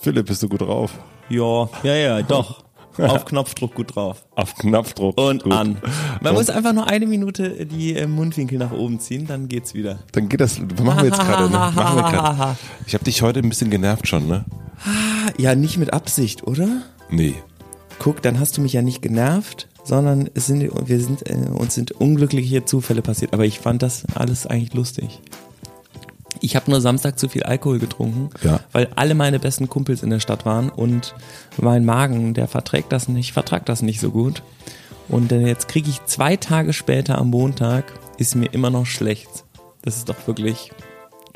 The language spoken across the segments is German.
Philipp, bist du gut drauf? Ja, ja, ja, doch. Auf Knopfdruck gut drauf. Auf Knopfdruck. Und gut. an. Man Und- muss einfach nur eine Minute die äh, Mundwinkel nach oben ziehen, dann geht's wieder. Dann geht das, machen wir jetzt gerade, ne? Machen wir gerade. Ich habe dich heute ein bisschen genervt schon, ne? Ja, nicht mit Absicht, oder? Nee. Guck, dann hast du mich ja nicht genervt, sondern es sind, wir sind, äh, uns sind unglückliche Zufälle passiert. Aber ich fand das alles eigentlich lustig. Ich habe nur Samstag zu viel Alkohol getrunken, Ja. weil alle meine besten Kumpels in der Stadt waren und mein Magen, der verträgt das nicht, vertragt das nicht so gut. Und jetzt kriege ich zwei Tage später am Montag, ist mir immer noch schlecht. Das ist doch wirklich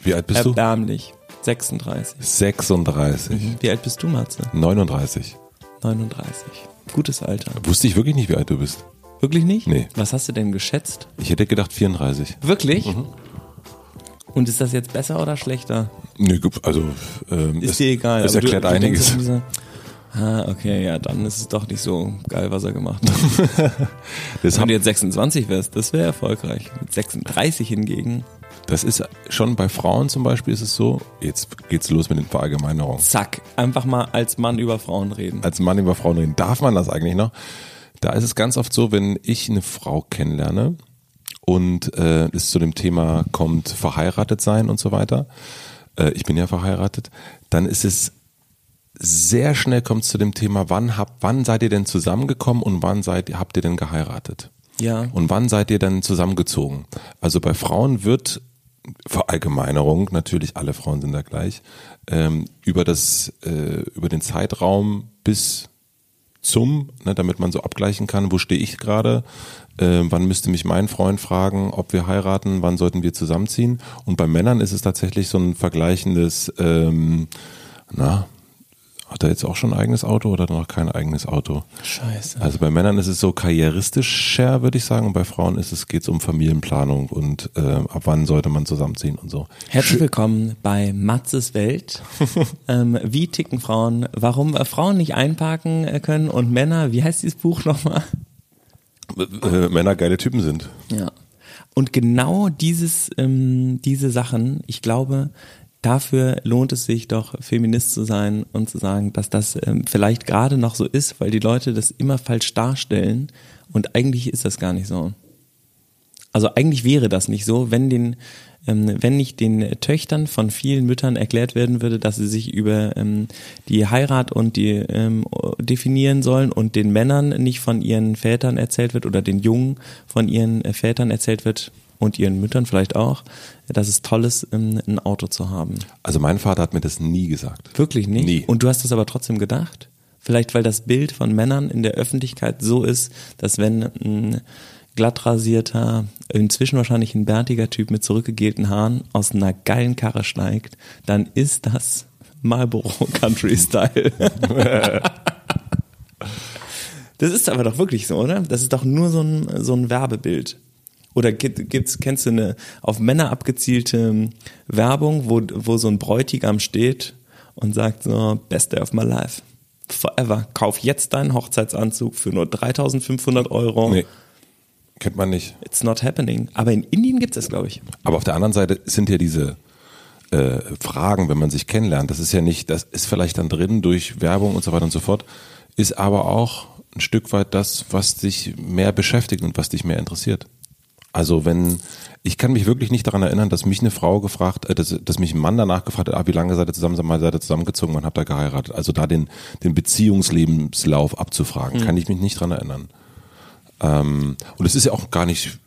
Wie alt bist du? erbärmlich. 36. 36. Wie alt bist du, Matze? 39. 39. Gutes Alter. Wusste ich wirklich nicht, wie alt du bist. Wirklich nicht? Nee. Was hast du denn geschätzt? Ich hätte gedacht 34. Wirklich? Mhm. Und ist das jetzt besser oder schlechter? Nee, gut, also ähm, Ist es, dir egal. Aber erklärt du, du einiges. so, ah, okay, ja, dann ist es doch nicht so geil, was er gemacht hat. das, Wenn du jetzt 26 wärst, das wäre erfolgreich. Mit 36 hingegen, das ist schon bei Frauen zum Beispiel ist es so, jetzt geht's los mit den Verallgemeinerungen. zack, einfach mal als Mann über Frauen reden. Als Mann über Frauen reden, darf man das eigentlich noch? Da ist es ganz oft so, wenn ich eine Frau kennenlerne und äh, es zu dem Thema kommt, verheiratet sein und so weiter, äh, ich bin ja verheiratet, dann ist es sehr schnell kommt es zu dem Thema, wann habt, wann seid ihr denn zusammengekommen und wann seid, habt ihr denn geheiratet? Ja. Und wann seid ihr dann zusammengezogen? Also bei Frauen wird Verallgemeinerung, natürlich alle Frauen sind da gleich, ähm, über das, äh, über den Zeitraum bis zum, ne, damit man so abgleichen kann, wo stehe ich gerade, äh, wann müsste mich mein Freund fragen, ob wir heiraten, wann sollten wir zusammenziehen. Und bei Männern ist es tatsächlich so ein vergleichendes, ähm, na, hat er jetzt auch schon ein eigenes Auto oder noch kein eigenes Auto? Scheiße. Also bei Männern ist es so karrieristischer, würde ich sagen, und bei Frauen ist es geht's um Familienplanung und äh, ab wann sollte man zusammenziehen und so. Herzlich willkommen bei Matzes Welt. ähm, wie ticken Frauen? Warum äh, Frauen nicht einparken äh, können und Männer, wie heißt dieses Buch nochmal? Äh, Männer geile Typen sind. Ja. Und genau dieses, ähm, diese Sachen, ich glaube, dafür lohnt es sich doch, Feminist zu sein und zu sagen, dass das ähm, vielleicht gerade noch so ist, weil die Leute das immer falsch darstellen und eigentlich ist das gar nicht so. Also eigentlich wäre das nicht so, wenn den, wenn nicht den Töchtern von vielen Müttern erklärt werden würde, dass sie sich über ähm, die Heirat und die ähm, definieren sollen und den Männern nicht von ihren Vätern erzählt wird oder den Jungen von ihren äh, Vätern erzählt wird und ihren Müttern vielleicht auch, dass es toll ist, ähm, ein Auto zu haben. Also mein Vater hat mir das nie gesagt. Wirklich nicht? Nie. Und du hast das aber trotzdem gedacht? Vielleicht, weil das Bild von Männern in der Öffentlichkeit so ist, dass wenn ein glatt rasierter, inzwischen wahrscheinlich ein bärtiger Typ mit zurückgegelten Haaren aus einer geilen Karre steigt, dann ist das Marlboro Country Style. das ist aber doch wirklich so, oder? Das ist doch nur so ein, so ein Werbebild. Oder gibt, gibt's, kennst du eine auf Männer abgezielte Werbung, wo, wo so ein Bräutigam steht und sagt so, best day of my life. Forever. Kauf jetzt deinen Hochzeitsanzug für nur 3500 Euro. Nee, kennt man nicht. It's not happening. Aber in Indien gibt es, glaube ich. Aber auf der anderen Seite sind ja diese äh, Fragen, wenn man sich kennenlernt, das ist ja nicht, das ist vielleicht dann drin durch Werbung und so weiter und so fort, ist aber auch ein Stück weit das, was dich mehr beschäftigt und was dich mehr interessiert. Also wenn, ich kann mich wirklich nicht daran erinnern, dass mich eine Frau gefragt, äh, dass, dass mich ein Mann danach gefragt hat, ah, wie lange seid ihr zusammen, seid ihr zusammengezogen und habt ihr geheiratet? Also da den, den Beziehungslebenslauf abzufragen, kann ich mich nicht dran erinnern. Ähm, und es ist ja auch gar nicht,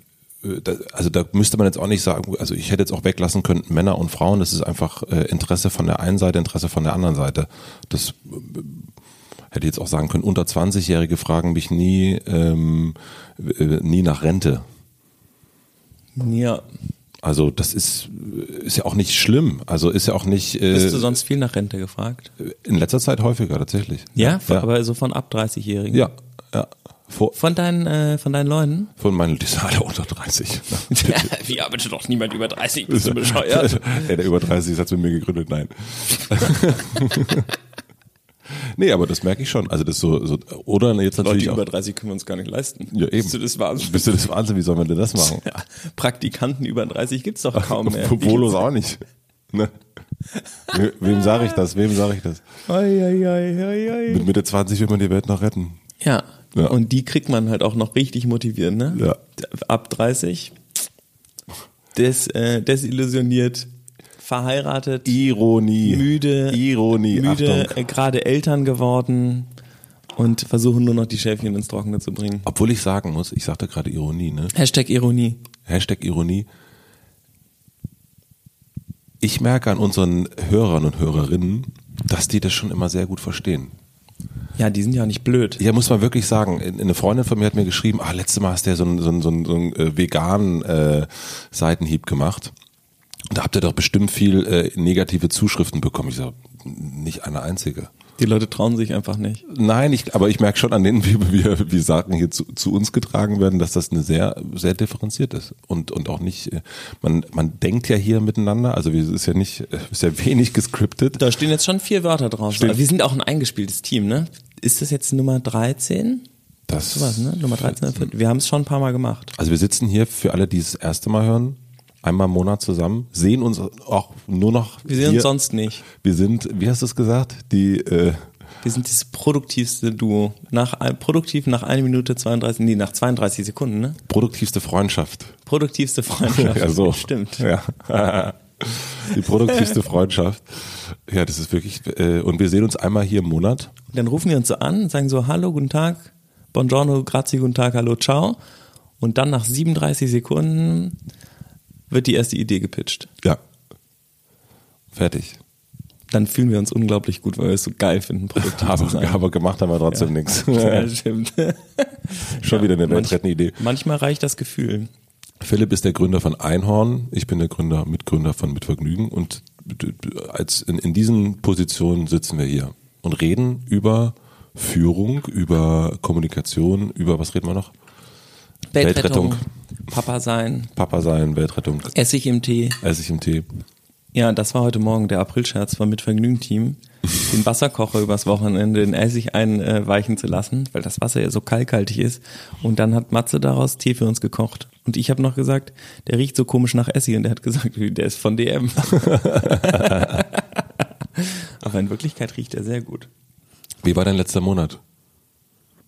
äh, also da müsste man jetzt auch nicht sagen, also ich hätte jetzt auch weglassen können, Männer und Frauen, das ist einfach äh, Interesse von der einen Seite, Interesse von der anderen Seite. Das äh, hätte ich jetzt auch sagen können, unter 20-Jährige fragen mich nie, ähm, äh, nie nach Rente. Ja. Also das ist, ist ja auch nicht schlimm. Also ist ja auch nicht äh, Bist du sonst viel nach Rente gefragt? in letzter Zeit häufiger tatsächlich. Ja, ja. aber so von ab 30-Jährigen. ja, ja. Vor, Von deinen, äh, von deinen Leuten? von meinen, die sind alle unter 30. Wie arbeitet doch niemand über 30? Bist du bescheuert? Ey, der über 30 hat mit mir gegründet, nein. nee, aber das merke ich schon. Also das so, so oder jetzt Leute natürlich über auch, 30 können wir uns gar nicht leisten. Ja, eben. Bist du das Wahnsinn? bist du das Wahnsinn, wie soll man denn das machen? Ja, Praktikanten über 30 gibt's doch kaum mehr. Polos auch nicht. Ne? We- Wem sage ich das? Wem sage ich das? Oi, oi, oi, oi, oi. Mit Mitte 20 will man die Welt noch retten. Ja. Ja. Und die kriegt man halt auch noch richtig motiviert, ne? Ja. Ab 30 des, äh, desillusioniert, verheiratet, Ironie. müde, Ironie. müde, äh, gerade Eltern geworden und versuchen nur noch die Schäfchen ins Trockene zu bringen. Obwohl ich sagen muss, ich sagte gerade Ironie, ne? Hashtag Ironie. Hashtag Ironie. Ich merke an unseren Hörern und Hörerinnen, dass die das schon immer sehr gut verstehen. Ja, die sind ja nicht blöd. Ja, muss man wirklich sagen. Eine Freundin von mir hat mir geschrieben, ah, letztes Mal hast du ja so einen, so so einen, so einen äh, veganen äh, Seitenhieb gemacht. Da habt ihr doch bestimmt viel äh, negative Zuschriften bekommen. Ich sage, nicht eine einzige. Die Leute trauen sich einfach nicht. Nein, ich, aber ich merke schon an denen, wie, wie, wie Sachen hier zu, zu uns getragen werden, dass das eine sehr, sehr differenziert ist. Und, und auch nicht, äh, man, man denkt ja hier miteinander, also es ist ja nicht, ist ja wenig gescriptet. Da stehen jetzt schon vier Wörter drauf. Wir sind auch ein eingespieltes Team, ne? Ist das jetzt Nummer 13? Das, Sowas, ne? Nummer 13. Wir haben es schon ein paar Mal gemacht. Also wir sitzen hier für alle, die es das erste Mal hören, einmal im Monat zusammen, sehen uns auch nur noch. Wir sehen uns sonst nicht. Wir sind, wie hast du es gesagt? Die, äh, Wir sind das produktivste Duo. Nach, produktiv nach 1 Minute 32, nee, nach 32 Sekunden, ne? produktivste Freundschaft. Produktivste Freundschaft. Ja, so. Stimmt. Ja. Die produktivste Freundschaft. Ja, das ist wirklich, äh, und wir sehen uns einmal hier im Monat. Dann rufen die uns so an sagen so, hallo, guten Tag, buongiorno, grazie, guten Tag, hallo, ciao. Und dann nach 37 Sekunden wird die erste Idee gepitcht. Ja. Fertig. Dann fühlen wir uns unglaublich gut, weil wir es so geil finden, produktiv zu Aber, sein. aber gemacht haben wir trotzdem nichts. Ja, stimmt. Schon wieder eine Manch- weltrettende Idee. Manchmal reicht das Gefühl. Philipp ist der Gründer von Einhorn, ich bin der Gründer, Mitgründer von Mitvergnügen und als in, in diesen Positionen sitzen wir hier und reden über Führung, über Kommunikation, über was reden wir noch? Weltrettung. Papa sein, Papa sein, Weltrettung, Essig im Tee. Essig im Tee. Ja, das war heute Morgen der Aprilscherz vom Mitvergnügen-Team, den Wasserkocher übers Wochenende in Essig einweichen zu lassen, weil das Wasser ja so kalkhaltig ist. Und dann hat Matze daraus Tee für uns gekocht. Und ich habe noch gesagt, der riecht so komisch nach Essig. Und der hat gesagt, der ist von DM. Aber in Wirklichkeit riecht er sehr gut. Wie war dein letzter Monat?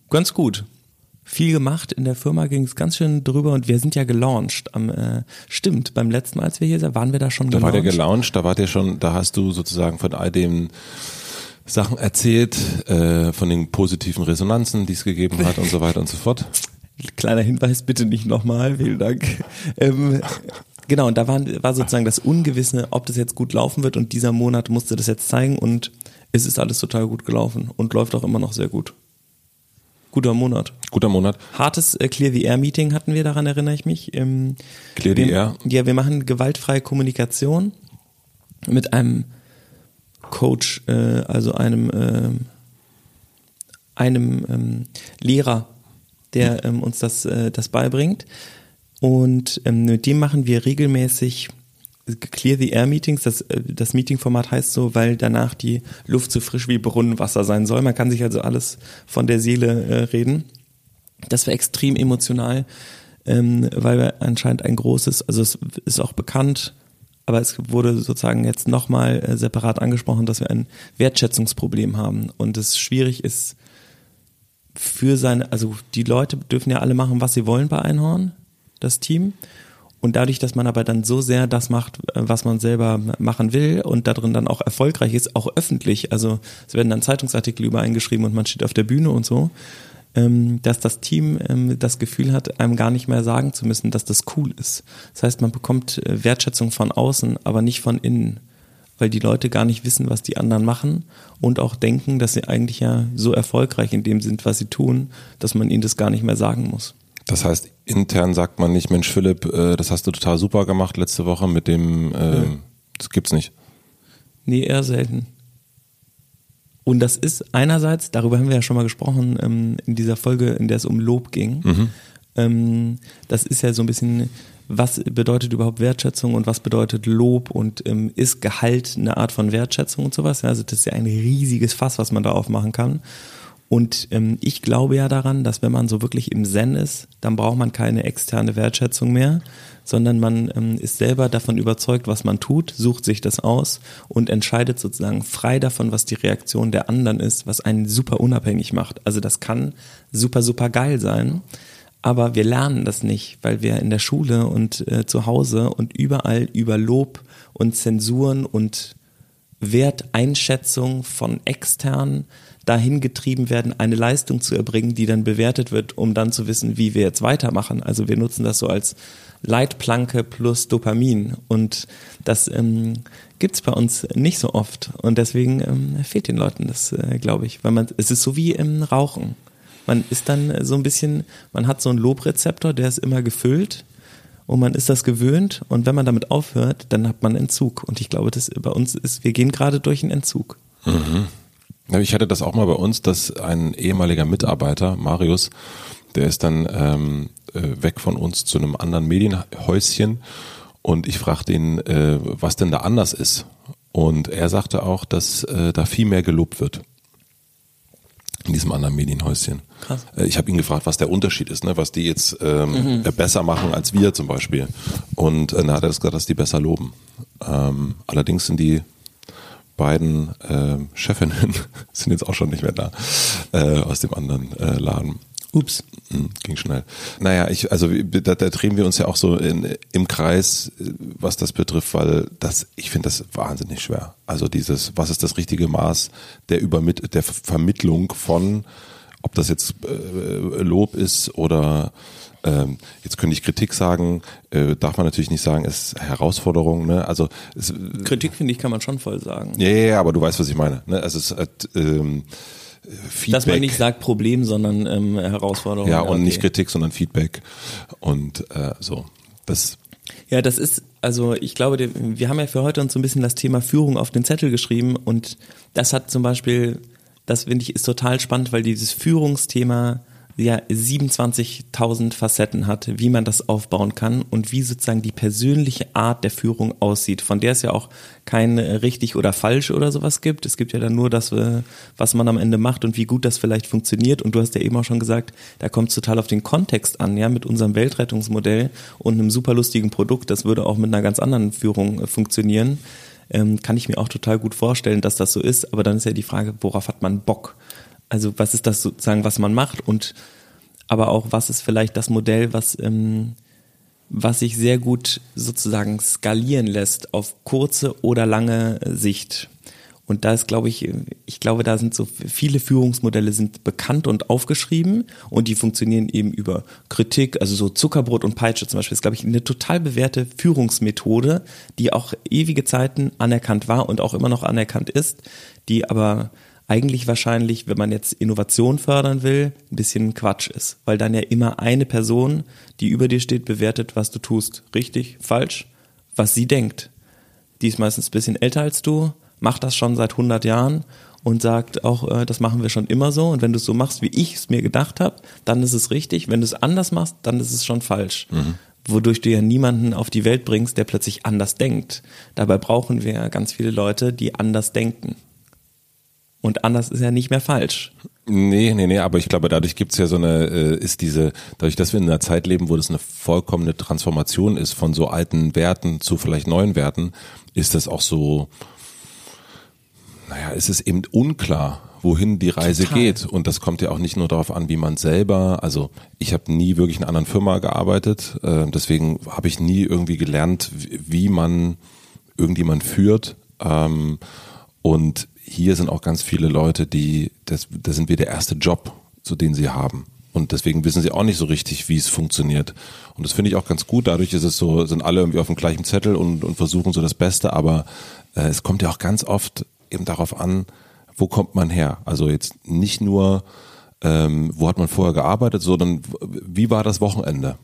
Ganz gut. Viel gemacht, in der Firma ging es ganz schön drüber und wir sind ja gelauncht. Am, äh, stimmt, beim letzten Mal, als wir hier sind, waren wir da schon Da war gelauncht. der gelauncht, da war der schon, da hast du sozusagen von all den Sachen erzählt, äh, von den positiven Resonanzen, die es gegeben hat und so weiter und so fort. Kleiner Hinweis, bitte nicht nochmal, vielen Dank. Ähm, genau, und da waren, war sozusagen das Ungewisse, ob das jetzt gut laufen wird und dieser Monat musste das jetzt zeigen und es ist alles total gut gelaufen und läuft auch immer noch sehr gut. Guter Monat. Guter Monat. Hartes äh, Clear the Air Meeting hatten wir, daran erinnere ich mich. Ähm, Clear the wir, Air? Ja, wir machen gewaltfreie Kommunikation mit einem Coach, äh, also einem, ähm, einem ähm, Lehrer, der ähm, uns das, äh, das beibringt. Und ähm, mit dem machen wir regelmäßig Clear the Air Meetings. Das, äh, das Meetingformat heißt so, weil danach die Luft so frisch wie Brunnenwasser sein soll. Man kann sich also alles von der Seele äh, reden. Das war extrem emotional, ähm, weil wir anscheinend ein großes, also es ist auch bekannt, aber es wurde sozusagen jetzt nochmal äh, separat angesprochen, dass wir ein Wertschätzungsproblem haben und es schwierig ist für seine, also die Leute dürfen ja alle machen, was sie wollen bei Einhorn, das Team. Und dadurch, dass man aber dann so sehr das macht, äh, was man selber machen will und darin dann auch erfolgreich ist, auch öffentlich, also es werden dann Zeitungsartikel übereingeschrieben und man steht auf der Bühne und so, ähm, dass das Team ähm, das Gefühl hat, einem gar nicht mehr sagen zu müssen, dass das cool ist. Das heißt, man bekommt äh, Wertschätzung von außen, aber nicht von innen, weil die Leute gar nicht wissen, was die anderen machen und auch denken, dass sie eigentlich ja so erfolgreich in dem sind, was sie tun, dass man ihnen das gar nicht mehr sagen muss. Das heißt, intern sagt man nicht, Mensch Philipp, äh, das hast du total super gemacht letzte Woche mit dem, äh, das gibt's nicht. Nee, eher selten. Und das ist einerseits, darüber haben wir ja schon mal gesprochen, ähm, in dieser Folge, in der es um Lob ging. Ähm, das ist ja so ein bisschen, was bedeutet überhaupt Wertschätzung und was bedeutet Lob und ähm, ist Gehalt eine Art von Wertschätzung und sowas. Also das ist ja ein riesiges Fass, was man da aufmachen kann. Und ähm, ich glaube ja daran, dass wenn man so wirklich im Zen ist, dann braucht man keine externe Wertschätzung mehr, sondern man ähm, ist selber davon überzeugt, was man tut, sucht sich das aus und entscheidet sozusagen frei davon, was die Reaktion der anderen ist, was einen super unabhängig macht. Also das kann super, super geil sein. Aber wir lernen das nicht, weil wir in der Schule und äh, zu Hause und überall über Lob und Zensuren und Werteinschätzung von externen dahin getrieben werden, eine Leistung zu erbringen, die dann bewertet wird, um dann zu wissen, wie wir jetzt weitermachen. Also wir nutzen das so als Leitplanke plus Dopamin und das ähm, gibt bei uns nicht so oft und deswegen ähm, fehlt den Leuten das, äh, glaube ich, weil man es ist so wie im Rauchen. Man ist dann so ein bisschen, man hat so einen Lobrezeptor, der ist immer gefüllt und man ist das gewöhnt und wenn man damit aufhört, dann hat man Entzug und ich glaube, das bei uns ist, wir gehen gerade durch einen Entzug. Mhm. Ich hatte das auch mal bei uns, dass ein ehemaliger Mitarbeiter, Marius, der ist dann ähm, äh, weg von uns zu einem anderen Medienhäuschen und ich fragte ihn, äh, was denn da anders ist. Und er sagte auch, dass äh, da viel mehr gelobt wird in diesem anderen Medienhäuschen. Krass. Äh, ich habe ihn gefragt, was der Unterschied ist, ne? was die jetzt ähm, mhm. besser machen als wir zum Beispiel. Und äh, dann hat er das gesagt, dass die besser loben. Ähm, allerdings sind die beiden äh, Chefinnen sind jetzt auch schon nicht mehr da äh, aus dem anderen äh, Laden. Ups. Hm, ging schnell. Naja, ich, also da, da drehen wir uns ja auch so in, im Kreis, was das betrifft, weil das, ich finde das wahnsinnig schwer. Also dieses, was ist das richtige Maß der Übermit der Vermittlung von, ob das jetzt äh, Lob ist oder ähm, jetzt könnte ich Kritik sagen, äh, darf man natürlich nicht sagen, ist Herausforderung. Ne? Also es, Kritik finde ich kann man schon voll sagen. Ja, ja, ja, aber du weißt, was ich meine. Ne? Also es hat, ähm, Feedback. Dass man nicht sagt Problem, sondern ähm, Herausforderung. Ja, und okay. nicht Kritik, sondern Feedback. Und äh, so. Das ja, das ist, also ich glaube, wir haben ja für heute uns so ein bisschen das Thema Führung auf den Zettel geschrieben und das hat zum Beispiel, das finde ich ist total spannend, weil dieses Führungsthema ja 27.000 Facetten hat, wie man das aufbauen kann und wie sozusagen die persönliche Art der Führung aussieht, von der es ja auch kein richtig oder falsch oder sowas gibt. Es gibt ja dann nur das, äh, was man am Ende macht und wie gut das vielleicht funktioniert. Und du hast ja eben auch schon gesagt, da kommt es total auf den Kontext an, ja, mit unserem Weltrettungsmodell und einem super lustigen Produkt. Das würde auch mit einer ganz anderen Führung äh, funktionieren. Ähm, kann ich mir auch total gut vorstellen, dass das so ist. Aber dann ist ja die Frage, worauf hat man Bock? Also was ist das sozusagen, was man macht und aber auch was ist vielleicht das Modell, was ähm, was sich sehr gut sozusagen skalieren lässt auf kurze oder lange Sicht. Und da ist, glaube ich, ich glaube, da sind so viele Führungsmodelle sind bekannt und aufgeschrieben und die funktionieren eben über Kritik, also so Zuckerbrot und Peitsche zum Beispiel ist, glaube ich, eine total bewährte Führungsmethode, die auch ewige Zeiten anerkannt war und auch immer noch anerkannt ist, die aber eigentlich wahrscheinlich, wenn man jetzt Innovation fördern will, ein bisschen Quatsch ist, weil dann ja immer eine Person, die über dir steht, bewertet, was du tust. Richtig, falsch, was sie denkt. Die ist meistens ein bisschen älter als du, macht das schon seit 100 Jahren und sagt auch, äh, das machen wir schon immer so und wenn du es so machst, wie ich es mir gedacht habe, dann ist es richtig. Wenn du es anders machst, dann ist es schon falsch. Mhm. Wodurch du ja niemanden auf die Welt bringst, der plötzlich anders denkt. Dabei brauchen wir ganz viele Leute, die anders denken. Und anders ist ja nicht mehr falsch. Nee, nee, nee, aber ich glaube, dadurch gibt's ja so eine, äh, ist diese, dadurch, dass wir in einer Zeit leben, wo das eine vollkommene Transformation ist von so alten Werten zu vielleicht neuen Werten, ist das auch so, naja, es ist eben unklar, wohin die Reise Total. geht. Und das kommt ja auch nicht nur darauf an, wie man selber, also ich habe nie wirklich in einer anderen Firma gearbeitet, äh, deswegen habe ich nie irgendwie gelernt, wie man irgendjemand führt. Ähm, und hier sind auch ganz viele Leute, die, das, das sind wir der erste Job, zu den sie haben. Und deswegen wissen sie auch nicht so richtig, wie es funktioniert. Und das finde ich auch ganz gut. Dadurch ist es so, sind alle irgendwie auf dem gleichen Zettel und, und versuchen so das Beste. Aber äh, es kommt ja auch ganz oft eben darauf an, wo kommt man her? Also jetzt nicht nur, ähm, wo hat man vorher gearbeitet, sondern wie war das Wochenende?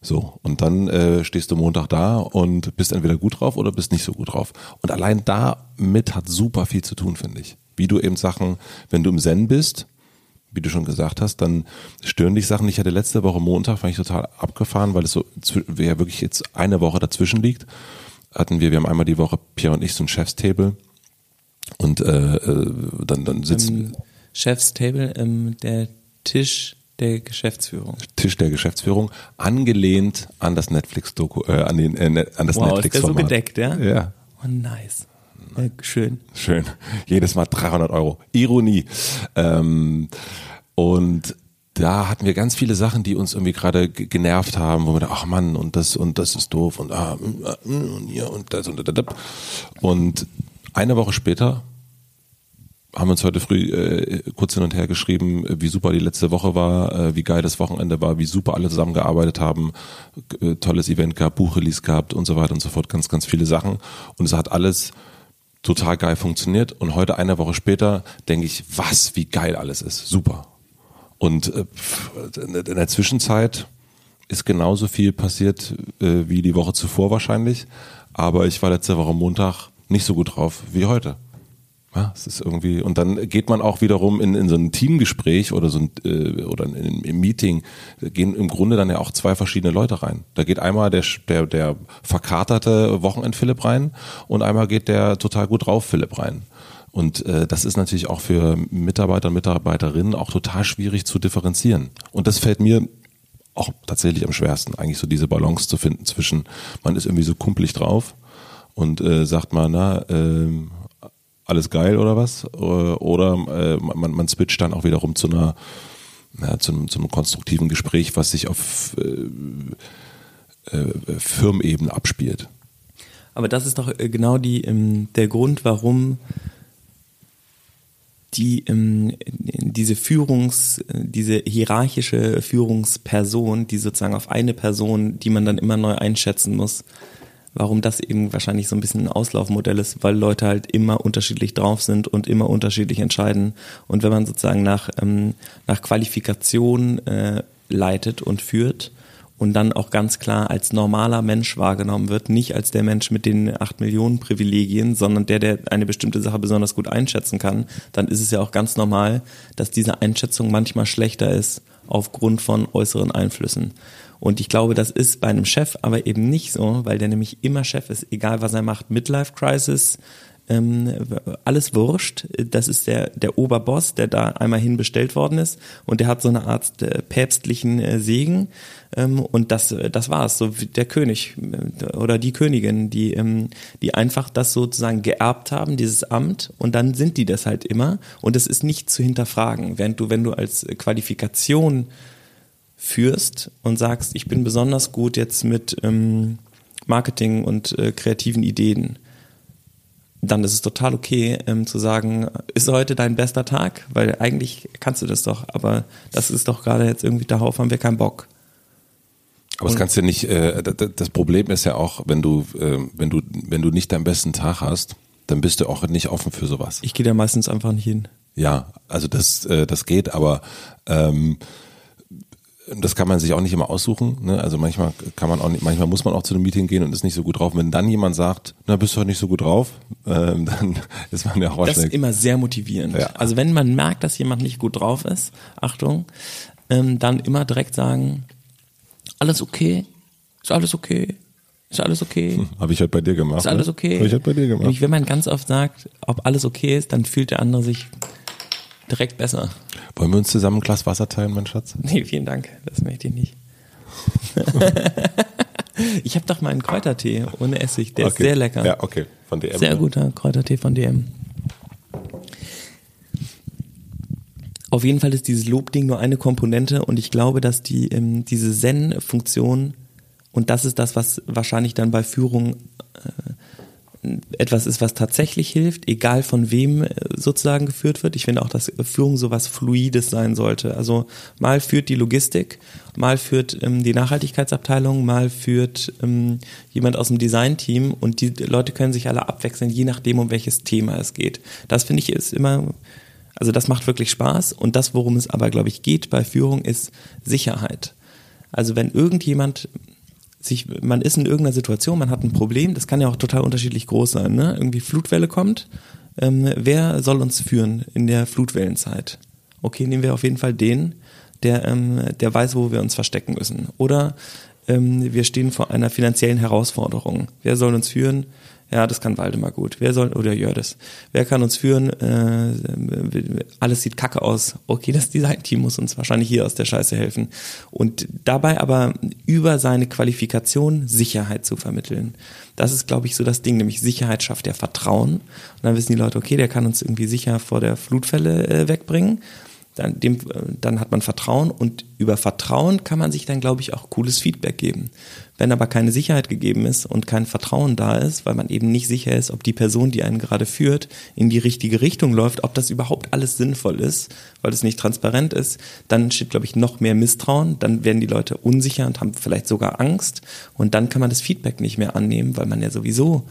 So, und dann äh, stehst du Montag da und bist entweder gut drauf oder bist nicht so gut drauf. Und allein damit hat super viel zu tun, finde ich. Wie du eben Sachen, wenn du im Zen bist, wie du schon gesagt hast, dann stören dich Sachen. Ich hatte letzte Woche Montag, fand ich total abgefahren, weil es so ja wirklich jetzt eine Woche dazwischen liegt. Hatten wir, wir haben einmal die Woche Pierre und ich so ein Chefstable und äh, äh dann dann sitzen. Ähm Chef's Table, ähm, der Tisch der Geschäftsführung. Tisch der Geschäftsführung, angelehnt an das Netflix-Doku, äh, an, den, äh, an das Wow, ist netflix der so format gedeckt, ja? Ja. Oh, nice. Ja, schön. Schön. Jedes Mal 300 Euro. Ironie. Ähm, und da hatten wir ganz viele Sachen, die uns irgendwie gerade ge- genervt haben, wo wir da, ach Mann, und das und das ist doof und ah, mm, ah, mm, und hier und das und das. Und eine Woche später haben uns heute früh äh, kurz hin und her geschrieben, äh, wie super die letzte Woche war, äh, wie geil das Wochenende war, wie super alle zusammengearbeitet haben, äh, tolles Event gehabt, Buchrelease gehabt und so weiter und so fort, ganz, ganz viele Sachen. Und es hat alles total geil funktioniert. Und heute, eine Woche später, denke ich, was, wie geil alles ist. Super. Und äh, in der Zwischenzeit ist genauso viel passiert äh, wie die Woche zuvor wahrscheinlich. Aber ich war letzte Woche Montag nicht so gut drauf wie heute. Ja, es ist irgendwie, und dann geht man auch wiederum in, in so ein Teamgespräch oder so ein, äh, oder in, im Meeting, da gehen im Grunde dann ja auch zwei verschiedene Leute rein. Da geht einmal der, der, der verkaterte Wochenend-Philipp rein und einmal geht der total gut drauf Philipp rein. Und äh, das ist natürlich auch für Mitarbeiter und Mitarbeiterinnen auch total schwierig zu differenzieren. Und das fällt mir auch tatsächlich am schwersten, eigentlich so diese Balance zu finden zwischen, man ist irgendwie so kumpelig drauf und äh, sagt mal, na, ähm, alles geil oder was? Oder äh, man, man switcht dann auch wiederum zu einer ja, zu, einem, zu einem konstruktiven Gespräch, was sich auf äh, äh, Firmenebene abspielt. Aber das ist doch äh, genau die, ähm, der Grund, warum die ähm, diese Führungs, diese hierarchische Führungsperson, die sozusagen auf eine Person, die man dann immer neu einschätzen muss, warum das eben wahrscheinlich so ein bisschen ein Auslaufmodell ist, weil Leute halt immer unterschiedlich drauf sind und immer unterschiedlich entscheiden. Und wenn man sozusagen nach, ähm, nach Qualifikation äh, leitet und führt und dann auch ganz klar als normaler Mensch wahrgenommen wird, nicht als der Mensch mit den acht Millionen Privilegien, sondern der, der eine bestimmte Sache besonders gut einschätzen kann, dann ist es ja auch ganz normal, dass diese Einschätzung manchmal schlechter ist aufgrund von äußeren Einflüssen. Und ich glaube, das ist bei einem Chef aber eben nicht so, weil der nämlich immer Chef ist, egal was er macht. Midlife Crisis, ähm, alles wurscht. Das ist der, der Oberboss, der da einmal hin bestellt worden ist und der hat so eine Art äh, päpstlichen äh, Segen ähm, und das, das war's. So wie der König äh, oder die Königin, die, ähm, die einfach das sozusagen geerbt haben, dieses Amt und dann sind die das halt immer und es ist nicht zu hinterfragen. Während du, wenn du als Qualifikation führst und sagst, ich bin besonders gut jetzt mit ähm, Marketing und äh, kreativen Ideen, dann ist es total okay ähm, zu sagen, ist heute dein bester Tag? Weil eigentlich kannst du das doch, aber das ist doch gerade jetzt irgendwie, darauf haben wir keinen Bock. Aber das kannst du nicht, äh, das, Problem ist ja auch, wenn du, äh, wenn du, wenn du nicht deinen besten Tag hast, dann bist du auch nicht offen für sowas. Ich gehe da meistens einfach nicht hin. Ja, also das, äh, das geht, aber ähm, das kann man sich auch nicht immer aussuchen. Ne? Also manchmal kann man auch nicht, manchmal muss man auch zu einem Meeting gehen und ist nicht so gut drauf. Wenn dann jemand sagt, na bist du heute nicht so gut drauf, ähm, dann ist man ja auch Das ist immer sehr motivierend. Ja. Also wenn man merkt, dass jemand nicht gut drauf ist, Achtung, ähm, dann immer direkt sagen, alles okay, ist alles okay, ist alles okay. Habe ich halt bei dir gemacht. Ist alles ne? okay? Habe ich halt bei dir gemacht. Nämlich, wenn man ganz oft sagt, ob alles okay ist, dann fühlt der andere sich direkt besser. Wollen wir uns zusammen ein Glas Wasser teilen, mein Schatz? Nee, vielen Dank, das möchte ich nicht. ich habe doch mal einen Kräutertee ohne Essig, der ist Okay. sehr lecker. Ja, okay. Von DM. Sehr guter Kräutertee von DM. Auf jeden Fall ist dieses Lobding nur eine Komponente und ich glaube, dass die ähm, diese Zen-Funktion und das ist das, was wahrscheinlich dann bei Führung äh, etwas ist, was tatsächlich hilft, egal von wem äh, sozusagen geführt wird. Ich finde auch, dass Führung sowas Fluides sein sollte. Also mal führt die Logistik, mal führt ähm, die Nachhaltigkeitsabteilung, mal führt ähm, jemand aus dem Designteam und die Leute können sich alle abwechseln, je nachdem, um welches Thema es geht. Das finde ich ist immer, also das macht wirklich Spaß und das, worum es aber, glaube ich, geht bei Führung, ist Sicherheit. Also wenn irgendjemand sich, man ist in irgendeiner Situation, man hat ein Problem, das kann ja auch total unterschiedlich groß sein, ne? Irgendwie Flutwelle kommt, ähm, wer soll uns führen in der Flutwellenzeit? Okay, nehmen wir auf jeden Fall den, der, ähm, der weiß, wo wir uns verstecken müssen. Oder ähm, wir stehen vor einer finanziellen Herausforderung. Wer soll uns führen? Ja, das kann Waldemar gut. Wer soll, oder Jördes. Wer kann uns führen? Äh, alles sieht kacke aus. Okay, das Design-Team muss uns wahrscheinlich hier aus der Scheiße helfen. Und dabei aber über seine Qualifikation Sicherheit zu vermitteln. Das ist, glaube ich, so das Ding, nämlich Sicherheit schafft ja Vertrauen. Und dann wissen die Leute, okay, der kann uns irgendwie sicher vor der Flutfälle äh, wegbringen dann, dem, dann hat man Vertrauen und über Vertrauen kann man sich dann, glaube ich, auch cooles Feedback geben. Wenn aber keine Sicherheit gegeben ist und kein Vertrauen da ist, weil man eben nicht sicher ist, ob die Person, die einen gerade führt, in die richtige Richtung läuft, ob das überhaupt alles sinnvoll ist, weil es nicht transparent ist, dann steht, glaube ich, noch mehr Misstrauen, dann werden die Leute unsicher und haben vielleicht sogar Angst und dann kann man das Feedback nicht mehr annehmen, weil man ja sowieso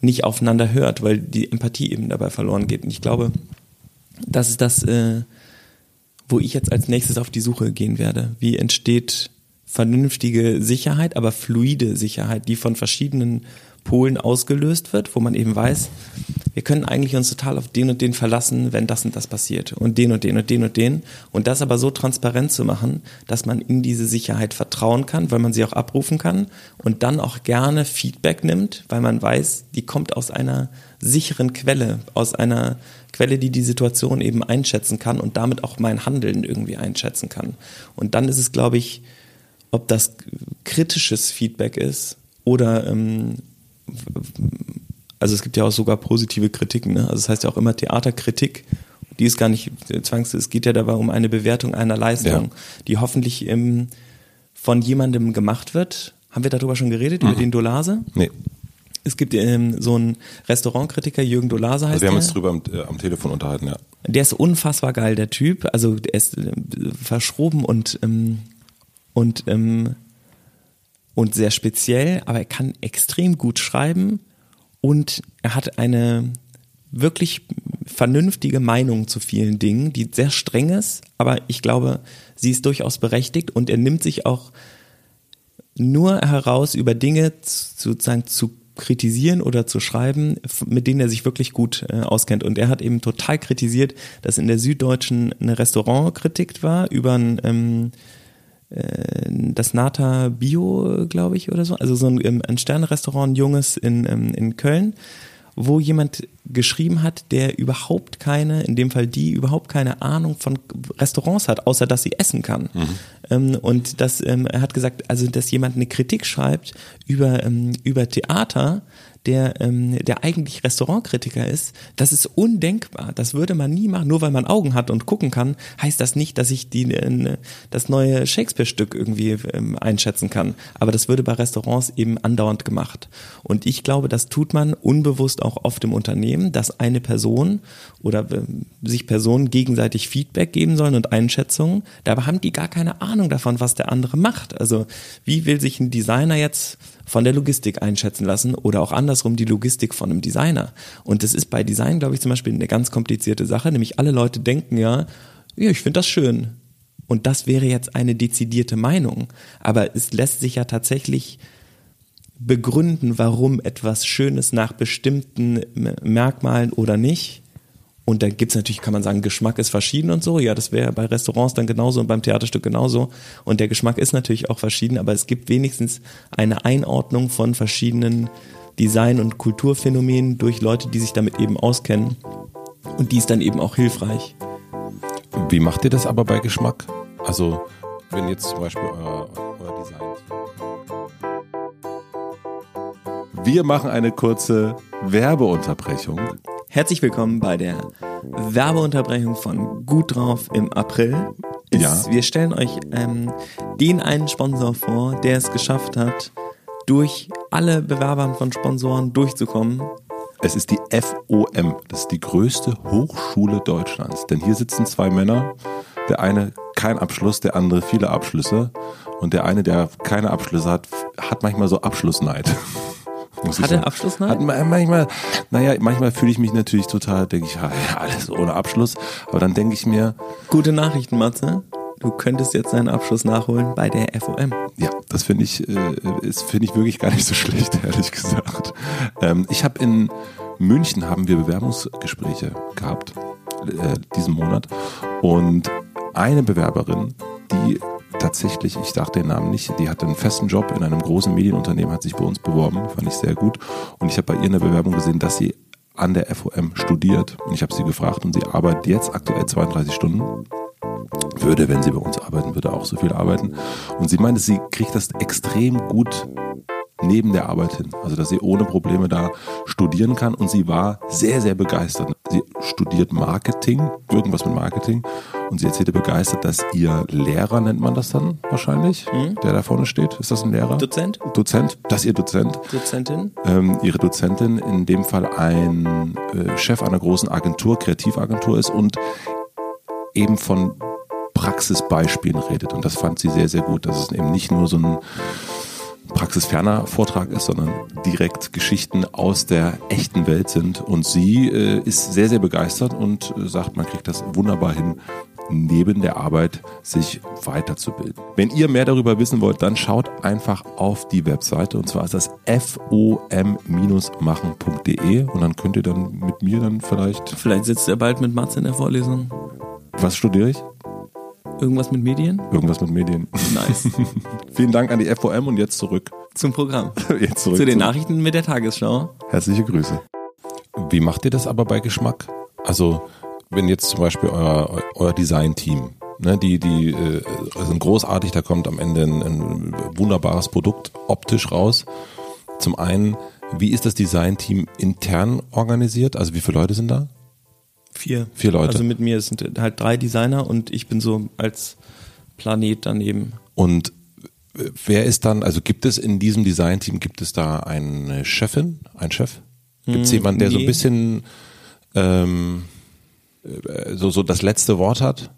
nicht aufeinander hört, weil die Empathie eben dabei verloren geht. Und ich glaube, das ist das, äh, wo ich jetzt als nächstes auf die Suche gehen werde. Wie entsteht vernünftige Sicherheit, aber fluide Sicherheit, die von verschiedenen Polen ausgelöst wird, wo man eben weiß, wir können eigentlich uns total auf den und den verlassen, wenn das und das passiert und den und den und den und den und das aber so transparent zu machen, dass man in diese Sicherheit vertrauen kann, weil man sie auch abrufen kann und dann auch gerne Feedback nimmt, weil man weiß, die kommt aus einer sicheren Quelle, aus einer Quelle, die die Situation eben einschätzen kann und damit auch mein Handeln irgendwie einschätzen kann. Und dann ist es, glaube ich, ob das kritisches Feedback ist oder ähm, also es gibt ja auch sogar positive Kritiken. Ne? Also das heißt ja auch immer Theaterkritik. Die ist gar nicht zwangs. Es geht ja dabei um eine Bewertung einer Leistung, ja. die hoffentlich ähm, von jemandem gemacht wird. Haben wir darüber schon geredet, mhm. über den Dolase? Nee. Es gibt ähm, so einen Restaurantkritiker, Jürgen Dolase heißt also wir haben uns drüber am, äh, am, Telefon unterhalten, ja. Der ist unfassbar geil, der Typ. Also der ist äh, verschroben und, ähm, und, ähm, und sehr speziell, aber er kann extrem gut schreiben und er hat eine wirklich vernünftige Meinung zu vielen Dingen, die sehr streng ist, aber ich glaube, sie ist durchaus berechtigt und er nimmt sich auch nur heraus, über Dinge sozusagen zu kritisieren oder zu schreiben, mit denen er sich wirklich gut äh, auskennt. Und er hat eben total kritisiert, dass in der Süddeutschen eine Restaurantkritik war über ein ähm, äh, das Nata Bio, glaube ich, oder so. Also so ein, ähm, ein Sternrestaurant, ein junges in, ähm, in Köln, wo jemand geschrieben hat, der überhaupt keine, in dem Fall die, überhaupt keine Ahnung von Restaurants hat, außer dass sie essen kann. Mhm. Ähm, und das, er hat gesagt, also dass jemand eine Kritik schreibt über, über Theater, der, ähm, der eigentlich Restaurantkritiker ist, das ist undenkbar. Das würde man nie machen. Nur weil man Augen hat und gucken kann, heißt das nicht, dass ich die, äh, das neue Shakespeare-Stück irgendwie ähm, einschätzen kann. Aber das würde bei Restaurants eben andauernd gemacht. Und ich glaube, das tut man unbewusst auch oft im Unternehmen, dass eine Person oder äh, sich Personen gegenseitig Feedback geben sollen und Einschätzungen. Dabei haben die gar keine Ahnung davon, was der andere macht. Also wie will sich ein Designer jetzt von der Logistik einschätzen lassen oder auch andersrum die Logistik von einem Designer. Und das ist bei Design, glaube ich, zum Beispiel eine ganz komplizierte Sache, nämlich alle Leute denken ja, ja, ich finde das schön. Und das wäre jetzt eine dezidierte Meinung. Aber es lässt sich ja tatsächlich begründen, warum etwas Schönes nach bestimmten Merkmalen oder nicht und da gibt's natürlich, kann man sagen, Geschmack ist verschieden und so. Ja, das wäre bei Restaurants dann genauso und beim Theaterstück genauso. Und der Geschmack ist natürlich auch verschieden, aber es gibt wenigstens eine Einordnung von verschiedenen Design- und Kulturphänomenen durch Leute, die sich damit eben auskennen. Und die ist dann eben auch hilfreich. Wie macht ihr das aber bei Geschmack? Also, wenn jetzt zum Beispiel euer, euer Design. Wir machen eine kurze Werbeunterbrechung. Herzlich willkommen bei der Werbeunterbrechung von Gut drauf im April. Ist, ja. Wir stellen euch ähm, den einen Sponsor vor, der es geschafft hat, durch alle Bewerbern von Sponsoren durchzukommen. Es ist die FOM, das ist die größte Hochschule Deutschlands. Denn hier sitzen zwei Männer, der eine kein Abschluss, der andere viele Abschlüsse. Und der eine, der keine Abschlüsse hat, hat manchmal so Abschlussneid. Hat er Abschluss Hat manchmal, naja, manchmal fühle ich mich natürlich total, denke ich, ja, alles ohne Abschluss. Aber dann denke ich mir. Gute Nachrichten, Matze. Du könntest jetzt deinen Abschluss nachholen bei der FOM. Ja, das finde ich, äh, finde ich wirklich gar nicht so schlecht, ehrlich gesagt. Ähm, ich habe in München haben wir Bewerbungsgespräche gehabt, äh, diesen Monat. Und eine Bewerberin, die tatsächlich, ich sage den Namen nicht, die hatte einen festen Job in einem großen Medienunternehmen, hat sich bei uns beworben, fand ich sehr gut. Und ich habe bei ihr in der Bewerbung gesehen, dass sie an der FOM studiert. Und ich habe sie gefragt und sie arbeitet jetzt aktuell 32 Stunden. Würde, wenn sie bei uns arbeiten würde, auch so viel arbeiten. Und sie meinte, sie kriegt das extrem gut neben der Arbeit hin. Also, dass sie ohne Probleme da studieren kann. Und sie war sehr, sehr begeistert. Sie studiert Marketing, irgendwas mit Marketing. Und sie erzählte begeistert, dass ihr Lehrer, nennt man das dann wahrscheinlich, Hm? der da vorne steht. Ist das ein Lehrer? Dozent? Dozent, dass ihr Dozent Dozentin? ähm, ihre Dozentin in dem Fall ein äh, Chef einer großen Agentur, Kreativagentur ist und eben von Praxisbeispielen redet. Und das fand sie sehr, sehr gut, dass es eben nicht nur so ein praxisferner Vortrag ist, sondern direkt Geschichten aus der echten Welt sind. Und sie äh, ist sehr, sehr begeistert und äh, sagt, man kriegt das wunderbar hin, neben der Arbeit sich weiterzubilden. Wenn ihr mehr darüber wissen wollt, dann schaut einfach auf die Webseite und zwar ist das fom-machen.de und dann könnt ihr dann mit mir dann vielleicht, Vielleicht sitzt er bald mit Mats in der Vorlesung. was studiere ich? Irgendwas mit Medien? Irgendwas mit Medien. Nice. Vielen Dank an die FOM und jetzt zurück. Zum Programm. Jetzt zurück Zu den zum- Nachrichten mit der Tagesschau. Herzliche Grüße. Wie macht ihr das aber bei Geschmack? Also, wenn jetzt zum Beispiel euer, euer Design-Team, ne, die, die äh, sind großartig, da kommt am Ende ein, ein wunderbares Produkt optisch raus. Zum einen, wie ist das Design-Team intern organisiert? Also wie viele Leute sind da? Vier. Vier Leute. Also mit mir sind halt drei Designer und ich bin so als Planet daneben. Und äh, wer ist dann, also gibt es in diesem Design-Team, gibt es da eine Chefin, einen Chef? Gibt es jemanden, der so ein nee. bisschen ähm, äh, so, so das letzte Wort hat?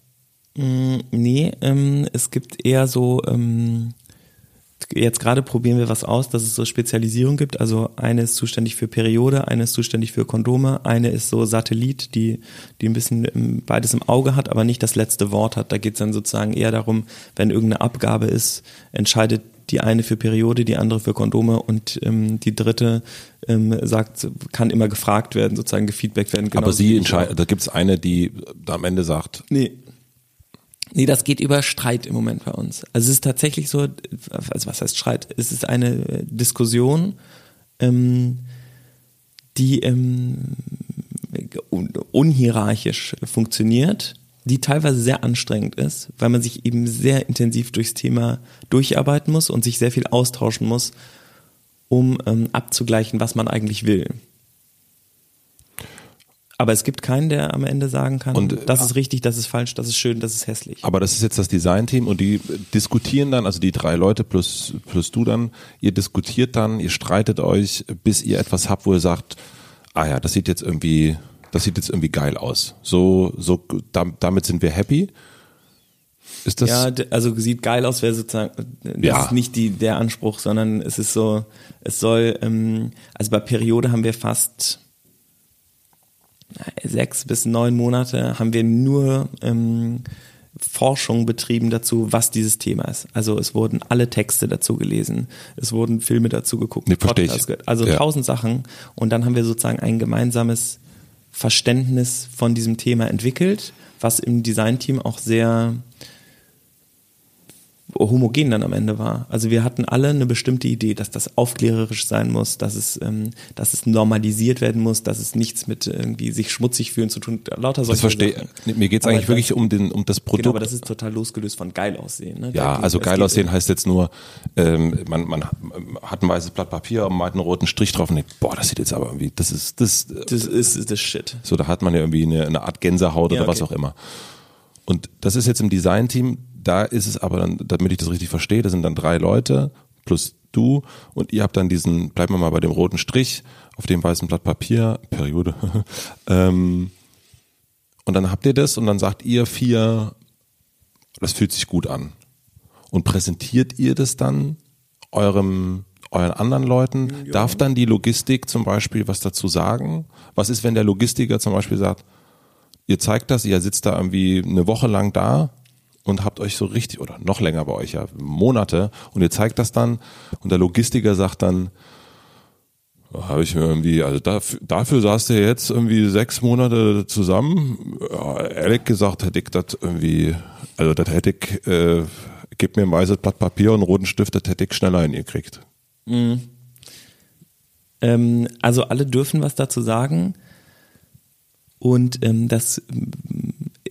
Mm, Nee, ähm, es gibt eher so, ähm, jetzt gerade probieren wir was aus, dass es so Spezialisierung gibt. Also eine ist zuständig für Periode, eine ist zuständig für Kondome, eine ist so Satellit, die, die ein bisschen beides im Auge hat, aber nicht das letzte Wort hat. Da geht es dann sozusagen eher darum, wenn irgendeine Abgabe ist, entscheidet die eine für Periode, die andere für Kondome und ähm, die dritte ähm, sagt, kann immer gefragt werden, sozusagen gefeedbackt werden. Aber genauso sie entscheidet, da gibt es eine, die da am Ende sagt, Nee. Nee, das geht über Streit im Moment bei uns. Also es ist tatsächlich so, also was heißt Streit? Es ist eine äh, Diskussion, ähm, die ähm, un unhierarchisch funktioniert, die teilweise sehr anstrengend ist, weil man sich eben sehr intensiv durchs Thema durcharbeiten muss und sich sehr viel austauschen muss, um ähm, abzugleichen, was man eigentlich will. Aber es gibt keinen, der am Ende sagen kann, Und, äh, das ist richtig, das ist falsch, das ist schön, das ist hässlich. aber das ist jetzt das Design-Team und die diskutieren dann, also die drei Leute plus, plus du dann, ihr diskutiert dann, ihr streitet euch, bis ihr etwas habt, wo ihr sagt, ah ja, das sieht jetzt irgendwie, das sieht jetzt irgendwie geil aus. So, so, dam- damit sind wir happy. Ist das, ja, also sieht geil aus, wäre sozusagen, das Ja. ist nicht die, der Anspruch, sondern es ist so, es soll, ähm, also bei Periode haben wir fast sechs bis neun Monate haben wir nur ähm, Forschung betrieben dazu, was dieses Thema ist. Also es wurden alle Texte dazu gelesen, es wurden Filme dazu geguckt, Nee. Podcasts also Ja. tausend Sachen. Und dann haben wir sozusagen ein gemeinsames Verständnis von diesem Thema entwickelt, was im Designteam auch sehr homogen dann am Ende war. Also wir hatten alle eine bestimmte Idee, dass das aufklärerisch sein muss, dass es, ähm, dass es normalisiert werden muss, dass es nichts mit irgendwie sich schmutzig fühlen zu tun, lauter solche das verstehe ich. Mir geht's Aber eigentlich das- wirklich um den, um das Produkt. Genau, aber das ist total losgelöst von geil aussehen. Ne? Ja, also geil aussehen heißt jetzt nur, ähm, man, man hat ein weißes Blatt Papier und malt einen roten Strich drauf und denkt, boah, das sieht jetzt aber irgendwie, das ist, das, Das ist, das Shit. so, da hat man ja irgendwie eine, eine Art Gänsehaut Ja, oder was okay. auch immer. Und das ist jetzt im Designteam, da ist es aber dann, damit ich das richtig verstehe, da sind dann drei Leute plus du und ihr habt dann diesen, bleiben wir mal bei dem roten Strich auf dem weißen Blatt Papier, Periode, ähm, und dann habt ihr das und dann sagt ihr vier, das fühlt sich gut an. Und präsentiert ihr das dann eurem, euren anderen Leuten? Darf dann die Logistik zum Beispiel was dazu sagen? Was ist, wenn der Logistiker zum Beispiel sagt, ihr zeigt das, ihr sitzt da irgendwie eine Woche lang da und habt euch so richtig, oder noch länger bei euch, ja, Monate, und ihr zeigt das dann und der Logistiker sagt dann, habe ich mir irgendwie, also dafür, dafür saß der jetzt irgendwie sechs Monate zusammen. Ja, ehrlich gesagt hätte ich das irgendwie, also das hätte ich äh, gib mir ein weißes Blatt Papier und einen roten Stift, das hätte ich schneller hingekriegt. Mhm. Ähm, also alle dürfen was dazu sagen. Und ähm, das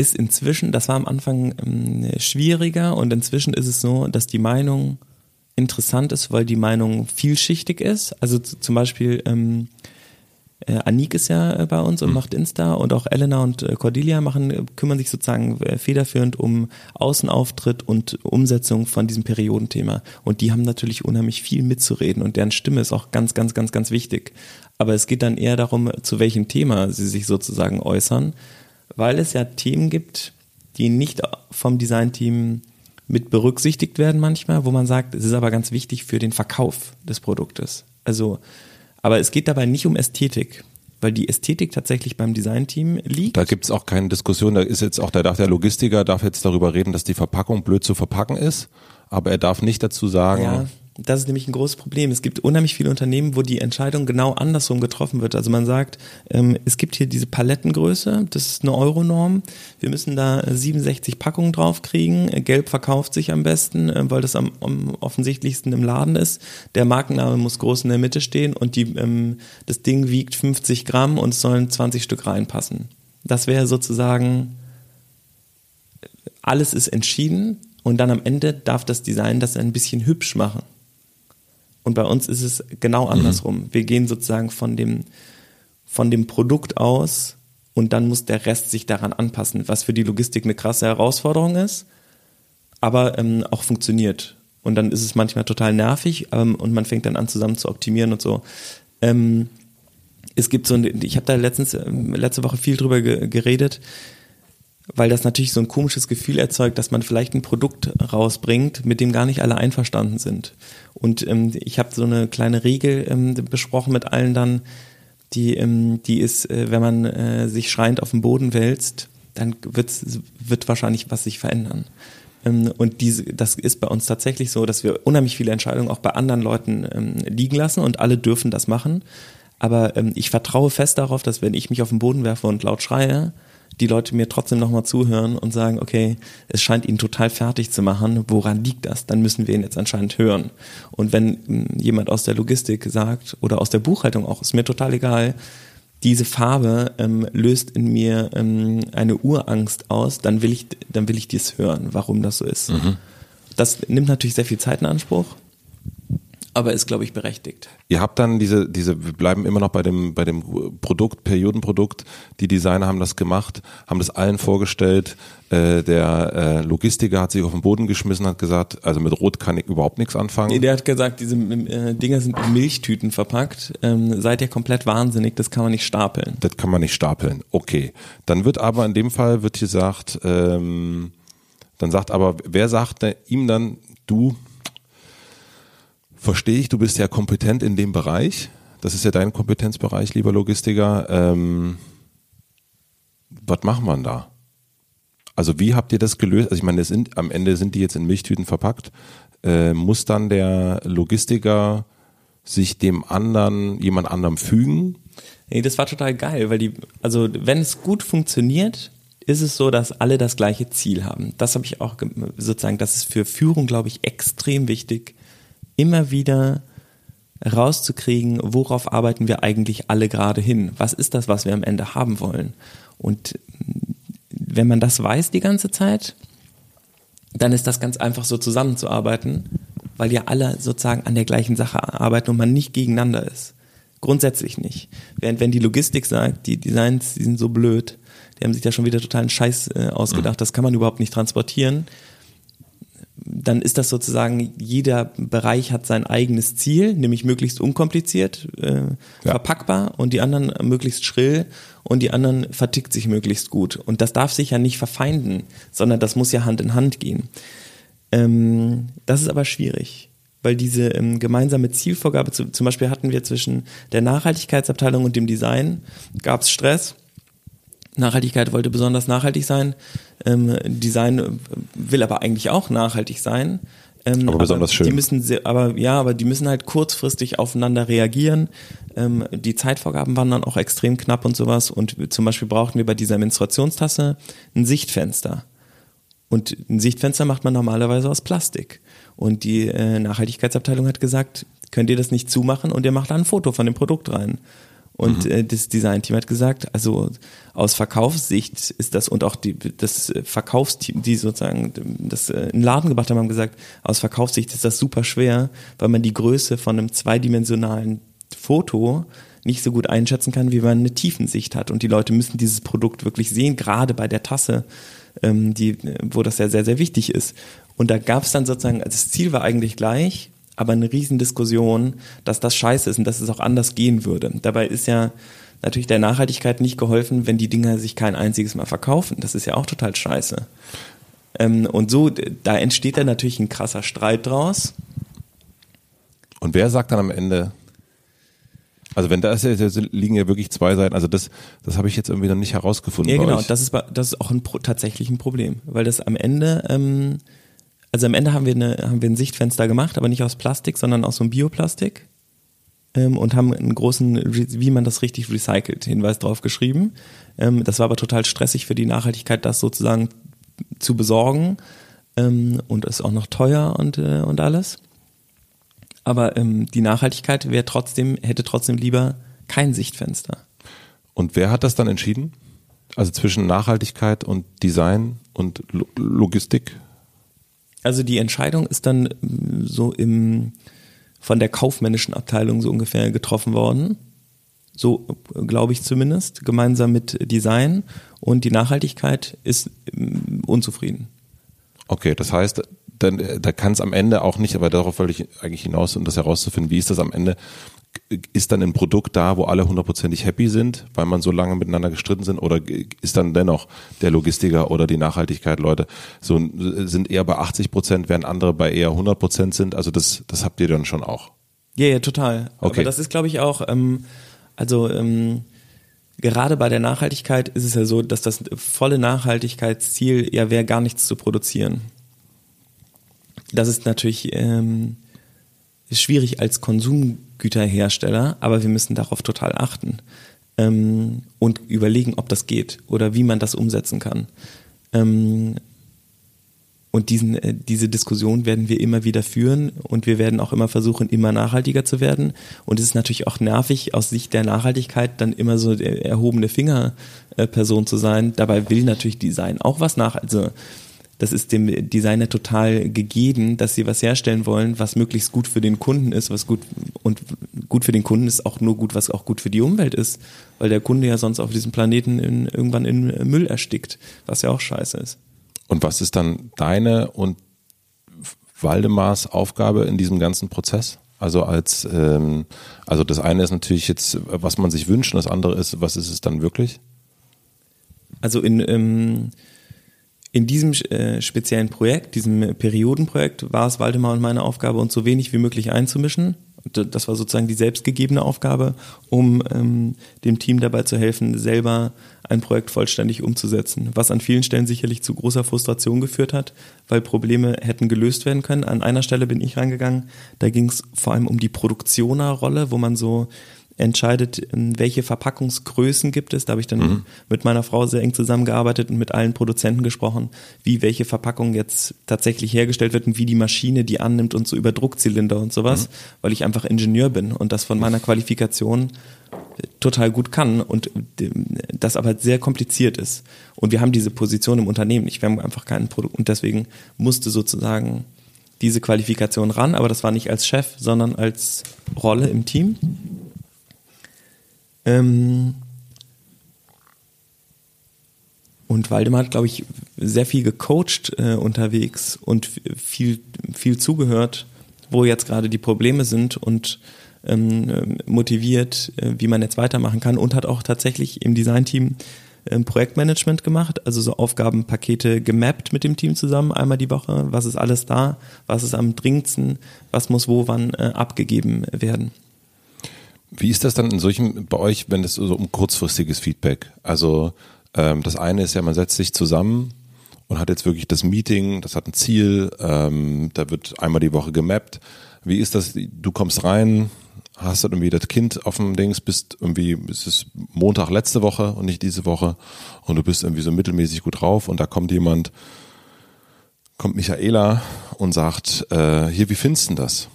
ist inzwischen, das war am Anfang ähm, schwieriger und inzwischen ist es so, dass die Meinung interessant ist, weil die Meinung vielschichtig ist. Also zum Beispiel ähm, äh, Anik ist ja äh, bei uns und mhm. macht Insta und auch Elena und äh, Cordelia machen, kümmern sich sozusagen federführend um Außenauftritt und Umsetzung von diesem Periodenthema. Und die haben natürlich unheimlich viel mitzureden und deren Stimme ist auch ganz, ganz, ganz, ganz wichtig. Aber es geht dann eher darum, zu welchem Thema sie sich sozusagen äußern, weil es ja Themen gibt, die nicht vom Designteam mit berücksichtigt werden manchmal, wo man sagt, es ist aber ganz wichtig für den Verkauf des Produktes. Also aber es geht dabei nicht um Ästhetik, weil die Ästhetik tatsächlich beim Designteam liegt. Da gibt's auch keine Diskussion. Da ist jetzt auch der, der Logistiker darf jetzt darüber reden, dass die Verpackung blöd zu verpacken ist, aber er darf nicht dazu sagen. Ja, das ist nämlich ein großes Problem. Es gibt unheimlich viele Unternehmen, wo die Entscheidung genau andersrum getroffen wird. Also man sagt, ähm, es gibt hier diese Palettengröße, das ist eine Euronorm. Wir müssen da 67 Packungen draufkriegen. Gelb verkauft sich am besten, äh, weil das am, am offensichtlichsten im Laden ist. Der Markenname muss groß in der Mitte stehen und die, ähm, das Ding wiegt 50 Gramm und es sollen 20 Stück reinpassen. Das wäre sozusagen, alles ist entschieden und dann am Ende darf das Design das ein bisschen hübsch machen. Und bei uns ist es genau mhm. andersrum. Mhm. Wir gehen sozusagen von dem, von dem Produkt aus und dann muss der Rest sich daran anpassen, was für die Logistik eine krasse Herausforderung ist, aber ähm, auch funktioniert. Und dann ist es manchmal total nervig ähm, und man fängt dann an zusammen zu optimieren und so. Ähm, es gibt so, ein, ich habe da letztens ähm, letzte Woche viel drüber ge geredet weil das natürlich so ein komisches Gefühl erzeugt, dass man vielleicht ein Produkt rausbringt, mit dem gar nicht alle einverstanden sind. Und ähm, ich habe so eine kleine Regel ähm, besprochen mit allen dann, die, ähm, die ist, äh, wenn man äh, sich schreiend auf den Boden wälzt, dann wird's, wird wahrscheinlich was sich verändern. Ähm, und diese, das ist bei uns tatsächlich so, dass wir unheimlich viele Entscheidungen auch bei anderen Leuten ähm, liegen lassen und alle dürfen das machen. Aber ähm, ich vertraue fest darauf, dass wenn ich mich auf den Boden werfe und laut schreie, die Leute mir trotzdem nochmal zuhören und sagen, okay, es scheint ihn total fertig zu machen, woran liegt das? Dann müssen wir ihn jetzt anscheinend hören. Und wenn hm, jemand aus der Logistik sagt oder aus der Buchhaltung auch, ist mir total egal, diese Farbe ähm, löst in mir ähm, eine Urangst aus, dann will ich, dann will ich dies hören, warum das so ist. Mhm. Das nimmt natürlich sehr viel Zeit in Anspruch aber ist, glaube ich, berechtigt. Ihr habt dann diese, diese, wir bleiben immer noch bei dem, bei dem Produkt, Periodenprodukt. Die Designer haben das gemacht, haben das allen vorgestellt. Äh, der äh, Logistiker hat sich auf den Boden geschmissen, hat gesagt, also mit Rot kann ich überhaupt nichts anfangen. Nee, der hat gesagt, diese äh, Dinger sind in Milchtüten verpackt. Ähm, seid ihr komplett wahnsinnig, das kann man nicht stapeln. Das kann man nicht stapeln. Okay. Dann wird aber in dem Fall wird gesagt, ähm, dann sagt aber, wer sagt ihm dann, du, verstehe ich, du bist ja kompetent in dem Bereich. Das ist ja dein Kompetenzbereich, lieber Logistiker. Ähm, was macht man da? Also wie habt ihr das gelöst? Also ich meine, sind, am Ende sind die jetzt in Milchtüten verpackt. Äh, muss dann der Logistiker sich dem anderen, jemand anderem fügen? Nee, das war total geil, weil die, also wenn es gut funktioniert, ist es so, dass alle das gleiche Ziel haben. Das habe ich auch sozusagen, das ist für Führung, glaube ich, extrem wichtig, immer wieder rauszukriegen, worauf arbeiten wir eigentlich alle gerade hin? Was ist das, was wir am Ende haben wollen? Und wenn man das weiß die ganze Zeit, dann ist das ganz einfach so zusammenzuarbeiten, weil ja alle sozusagen an der gleichen Sache arbeiten und man nicht gegeneinander ist. Grundsätzlich nicht. Während wenn die Logistik sagt, die Designs, die sind so blöd, die haben sich da schon wieder totalen Scheiß äh, ausgedacht, mhm. das kann man überhaupt nicht transportieren, dann ist das sozusagen, jeder Bereich hat sein eigenes Ziel, nämlich möglichst unkompliziert äh, ja. verpackbar und die anderen möglichst schrill und die anderen vertickt sich möglichst gut. Und das darf sich ja nicht verfeinden, sondern das muss ja Hand in Hand gehen. Ähm, das ist aber schwierig, weil diese ähm, gemeinsame Zielvorgabe, zu, zum Beispiel hatten wir zwischen der Nachhaltigkeitsabteilung und dem Design, gab es Stress Nachhaltigkeit wollte besonders nachhaltig sein. Ähm, Design will aber eigentlich auch nachhaltig sein. Ähm, aber besonders schön. Die müssen sehr, aber ja, aber die müssen halt kurzfristig aufeinander reagieren. Ähm, die Zeitvorgaben waren dann auch extrem knapp und sowas. Und zum Beispiel brauchten wir bei dieser Menstruationstasse ein Sichtfenster. Und ein Sichtfenster macht man normalerweise aus Plastik. Und die äh, Nachhaltigkeitsabteilung hat gesagt, könnt ihr das nicht zumachen und ihr macht da ein Foto von dem Produkt rein. Und mhm. äh, das Designteam hat gesagt, also aus Verkaufssicht ist das und auch die, das Verkaufsteam, die sozusagen das äh, in den Laden gebracht haben, haben gesagt, aus Verkaufssicht ist das super schwer, weil man die Größe von einem zweidimensionalen Foto nicht so gut einschätzen kann, wie man eine Tiefensicht hat. Und die Leute müssen dieses Produkt wirklich sehen, gerade bei der Tasse, ähm, die, wo das ja sehr, sehr wichtig ist. Und da gab es dann sozusagen, also das Ziel war eigentlich gleich, aber eine Riesendiskussion, dass das scheiße ist und dass es auch anders gehen würde. Dabei ist ja natürlich der Nachhaltigkeit nicht geholfen, wenn die Dinger sich kein einziges Mal verkaufen. Das ist ja auch total scheiße. Ähm, und so, da entsteht dann natürlich ein krasser Streit draus. Und wer sagt dann am Ende, also wenn da ist liegen ja wirklich zwei Seiten, also das, das habe ich jetzt irgendwie noch nicht herausgefunden. Ja, genau, das ist, das ist auch ein, tatsächlich ein Problem, weil das am Ende, ähm, also am Ende haben wir, eine, haben wir ein Sichtfenster gemacht, aber nicht aus Plastik, sondern aus so einem Bioplastik ähm, und haben einen großen, wie man das richtig recycelt, Hinweis drauf geschrieben. Ähm, das war aber total stressig für die Nachhaltigkeit, das sozusagen zu besorgen ähm, und ist auch noch teuer und, äh, und alles. Aber ähm, die Nachhaltigkeit wäre trotzdem, hätte trotzdem lieber kein Sichtfenster. Und wer hat das dann entschieden? Also zwischen Nachhaltigkeit und Design und Lo Logistik? Also die Entscheidung ist dann ähm, so im von der kaufmännischen Abteilung so ungefähr getroffen worden. So glaube ich zumindest, gemeinsam mit Design und die Nachhaltigkeit ist ähm, unzufrieden. Okay, das heißt, dann, äh, da kann es am Ende auch nicht, aber darauf wollte ich eigentlich hinaus, um das herauszufinden, wie ist das am Ende? Ist dann ein Produkt da, wo alle hundertprozentig happy sind, weil man so lange miteinander gestritten sind, oder ist dann dennoch der Logistiker oder die Nachhaltigkeit Leute so sind eher bei 80 Prozent, während andere bei eher 100 Prozent sind? Also das, das habt ihr dann schon auch. Ja, ja, total. Okay. Aber das ist, glaube ich, auch, ähm, also ähm, gerade bei der Nachhaltigkeit ist es ja so, dass das volle Nachhaltigkeitsziel ja wäre, gar nichts zu produzieren das ist natürlich ähm, schwierig als Konsumgüterhersteller, aber wir müssen darauf total achten ähm, und überlegen, ob das geht oder wie man das umsetzen kann. Ähm, und diesen, äh, diese Diskussion werden wir immer wieder führen und wir werden auch immer versuchen, immer nachhaltiger zu werden. Und es ist natürlich auch nervig, aus Sicht der Nachhaltigkeit dann immer so erhobene Fingerperson zu sein. Dabei will natürlich Design auch was nach. Also das ist dem Designer total gegeben, dass sie was herstellen wollen, was möglichst gut für den Kunden ist, was gut und gut für den Kunden ist auch nur gut, was auch gut für die Umwelt ist, weil der Kunde ja sonst auf diesem Planeten in, irgendwann in Müll erstickt, was ja auch scheiße ist. Und was ist dann deine und Waldemars Aufgabe in diesem ganzen Prozess? Also als, ähm, also das eine ist natürlich jetzt, was man sich wünscht, und das andere ist, was ist es dann wirklich? Also in ähm, in diesem äh, speziellen Projekt, diesem Periodenprojekt, war es Waldemar und meine Aufgabe, uns so wenig wie möglich einzumischen. Das war sozusagen die selbstgegebene Aufgabe, um ähm, dem Team dabei zu helfen, selber ein Projekt vollständig umzusetzen. Was an vielen Stellen sicherlich zu großer Frustration geführt hat, weil Probleme hätten gelöst werden können. An einer Stelle bin ich reingegangen, da ging es vor allem um die Produktionerrolle, wo man so entscheidet, welche Verpackungsgrößen gibt es. Da habe ich dann mhm. mit meiner Frau sehr eng zusammengearbeitet und mit allen Produzenten gesprochen, wie welche Verpackung jetzt tatsächlich hergestellt wird und wie die Maschine die annimmt und so über Druckzylinder und sowas, mhm. weil ich einfach Ingenieur bin und das von meiner Qualifikation total gut kann und das aber sehr kompliziert ist. Und wir haben diese Position im Unternehmen nicht. Wir haben einfach kein Produkt und deswegen musste sozusagen diese Qualifikation ran, aber das war nicht als Chef, sondern als Rolle im Team. Ähm und Waldemar hat, glaube ich, sehr viel gecoacht äh, unterwegs und viel, viel zugehört, wo jetzt gerade die Probleme sind und ähm, motiviert, äh, wie man jetzt weitermachen kann und hat auch tatsächlich im Designteam ähm, Projektmanagement gemacht, also so Aufgabenpakete gemappt mit dem Team zusammen, einmal die Woche, was ist alles da, was ist am dringendsten, was muss wo wann äh, abgegeben werden. Wie ist das dann in solchen bei euch, wenn es so um kurzfristiges Feedback? Also ähm, das eine ist ja, man setzt sich zusammen und hat jetzt wirklich das Meeting, das hat ein Ziel, ähm, da wird einmal die Woche gemappt. Wie ist das? Du kommst rein, hast dann irgendwie das Kind auf dem Dings, bist irgendwie, es ist Montag letzte Woche und nicht diese Woche und du bist irgendwie so mittelmäßig gut drauf und da kommt jemand kommt Michaela und sagt, äh, hier, wie findest du das?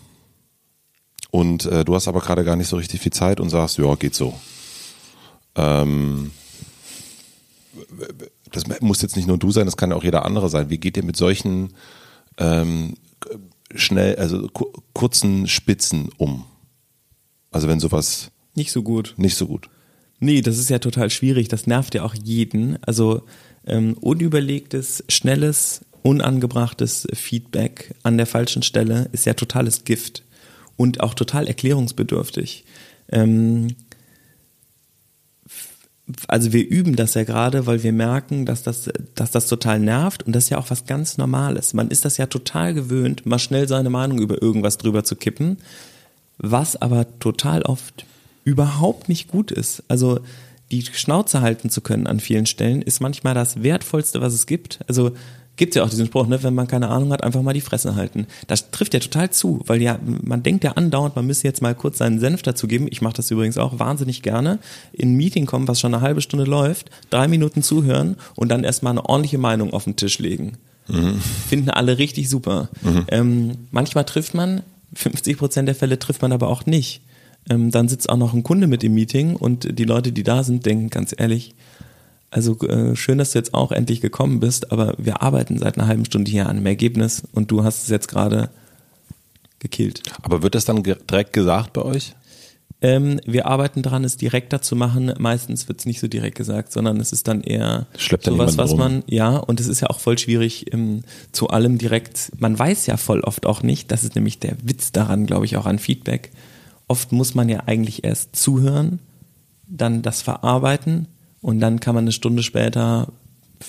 Und äh, du hast aber gerade gar nicht so richtig viel Zeit und sagst, ja, geht so. Ähm, das muss jetzt nicht nur du sein, das kann auch jeder andere sein. Wie geht ihr mit solchen ähm, schnell, also kurzen Spitzen um? Also wenn sowas nicht so gut. Nicht so gut. Nee, das ist ja total schwierig. Das nervt ja auch jeden. Also ähm, unüberlegtes, schnelles, unangebrachtes Feedback an der falschen Stelle ist ja totales Gift und auch total erklärungsbedürftig. Ähm, also wir üben das ja gerade, weil wir merken, dass das, dass das total nervt und das ist ja auch was ganz Normales. Man ist das ja total gewöhnt, mal schnell seine Meinung über irgendwas drüber zu kippen, was aber total oft überhaupt nicht gut ist. Also die Schnauze halten zu können an vielen Stellen ist manchmal das Wertvollste, was es gibt. Also gibt es ja auch diesen Spruch, ne, wenn man keine Ahnung hat, einfach mal die Fresse halten. Das trifft ja total zu, weil ja, man denkt ja andauernd, man müsse jetzt mal kurz seinen Senf dazu geben. Ich mache das übrigens auch wahnsinnig gerne. In ein Meeting kommen, was schon eine halbe Stunde läuft, drei Minuten zuhören und dann erstmal eine ordentliche Meinung auf den Tisch legen. Mhm. Finden alle richtig super. Mhm. Ähm, manchmal trifft man, 50 Prozent der Fälle trifft man aber auch nicht. Ähm, dann sitzt auch noch ein Kunde mit im Meeting und die Leute, die da sind, denken ganz ehrlich, also äh, schön, dass du jetzt auch endlich gekommen bist, aber wir arbeiten seit einer halben Stunde hier an einem Ergebnis und du hast es jetzt gerade gekillt. Aber wird das dann direkt gesagt bei euch? Ähm, wir arbeiten dran, es direkter zu machen. Meistens wird es nicht so direkt gesagt, sondern es ist dann eher Schleppt sowas, was man, ja, und es ist ja auch voll schwierig, ähm, zu allem direkt, man weiß ja voll oft auch nicht, das ist nämlich der Witz daran, glaube ich, auch an Feedback. Oft muss man ja eigentlich erst zuhören, dann das verarbeiten und dann kann man eine Stunde später,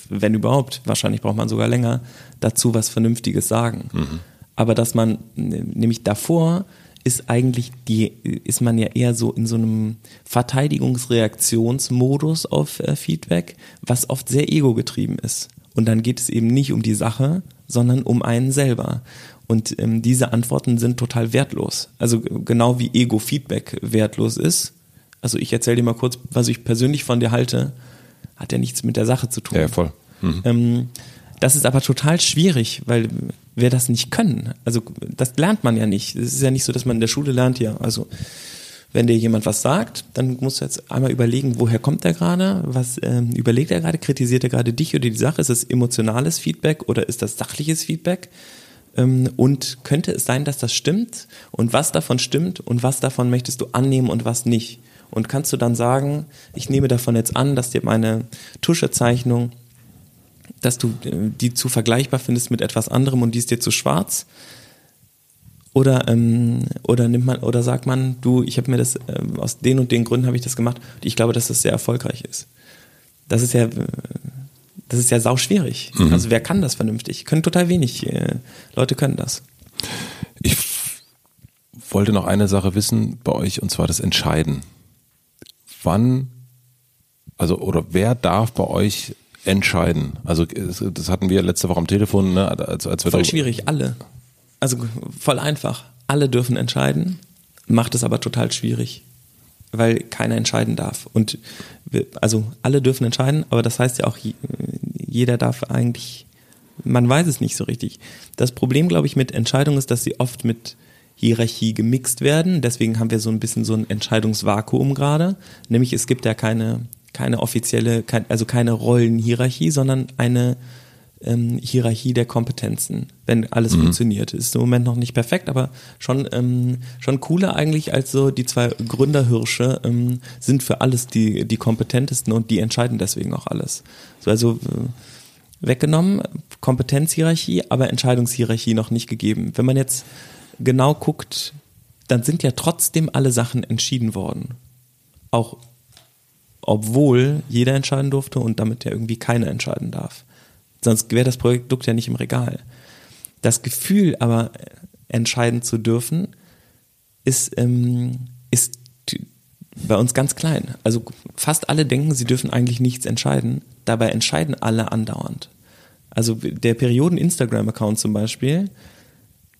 wenn überhaupt, wahrscheinlich braucht man sogar länger, dazu was Vernünftiges sagen. Mhm. Aber dass man, nämlich davor, ist eigentlich die, ist man ja eher so in so einem Verteidigungsreaktionsmodus auf äh, Feedback, was oft sehr ego-getrieben ist. Und dann geht es eben nicht um die Sache, sondern um einen selber. Und ähm, diese Antworten sind total wertlos. Also genau wie Ego-Feedback wertlos ist, also ich erzähle dir mal kurz, was ich persönlich von dir halte, hat ja nichts mit der Sache zu tun. Ja, voll. Mhm. Ähm, das ist aber total schwierig, weil wir das nicht können. Also das lernt man ja nicht. Es ist ja nicht so, dass man in der Schule lernt, ja, also wenn dir jemand was sagt, dann musst du jetzt einmal überlegen, woher kommt er gerade, was ähm, überlegt er gerade, kritisiert er gerade dich oder die Sache, ist es emotionales Feedback oder ist das sachliches Feedback? Ähm, und könnte es sein, dass das stimmt? Und was davon stimmt und was davon möchtest du annehmen und was nicht? Und kannst du dann sagen, ich nehme davon jetzt an, dass dir meine Tuschezeichnung, dass du äh, die zu vergleichbar findest mit etwas anderem und die ist dir zu schwarz? Oder, ähm, oder nimmt man, oder sagt man, du, ich habe mir das, äh, aus den und den Gründen habe ich das gemacht und ich glaube, dass das sehr erfolgreich ist. Das ist ja, äh, das ist ja sau schwierig. Mhm. Also wer kann das vernünftig? Können total wenig äh, Leute können das. Ich wollte noch eine Sache wissen bei euch und zwar das Entscheiden wann, also oder wer darf bei euch entscheiden? Also das hatten wir letzte Woche am Telefon, ne, als, als wir voll schwierig, alle. Also voll einfach. Alle dürfen entscheiden, macht es aber total schwierig, weil keiner entscheiden darf. Und wir, also alle dürfen entscheiden, aber das heißt ja auch, jeder darf eigentlich, man weiß es nicht so richtig. Das Problem, glaube ich, mit Entscheidungen ist, dass sie oft mit Hierarchie gemixt werden. Deswegen haben wir so ein bisschen so ein Entscheidungsvakuum gerade. Nämlich es gibt ja keine, keine offizielle, also keine Rollenhierarchie, sondern eine ähm, Hierarchie der Kompetenzen, wenn alles mhm. funktioniert. Ist im Moment noch nicht perfekt, aber schon, ähm, schon cooler eigentlich als so die zwei Gründerhirsche ähm, sind für alles die, die kompetentesten und die entscheiden deswegen auch alles. So, also äh, weggenommen, Kompetenzhierarchie, aber Entscheidungshierarchie noch nicht gegeben. Wenn man jetzt genau guckt, dann sind ja trotzdem alle Sachen entschieden worden. Auch obwohl jeder entscheiden durfte und damit ja irgendwie keiner entscheiden darf. Sonst wäre das Produkt ja nicht im Regal. Das Gefühl aber entscheiden zu dürfen, ist, ähm, ist bei uns ganz klein. Also fast alle denken, sie dürfen eigentlich nichts entscheiden. Dabei entscheiden alle andauernd. Also der Perioden-Instagram-Account zum Beispiel,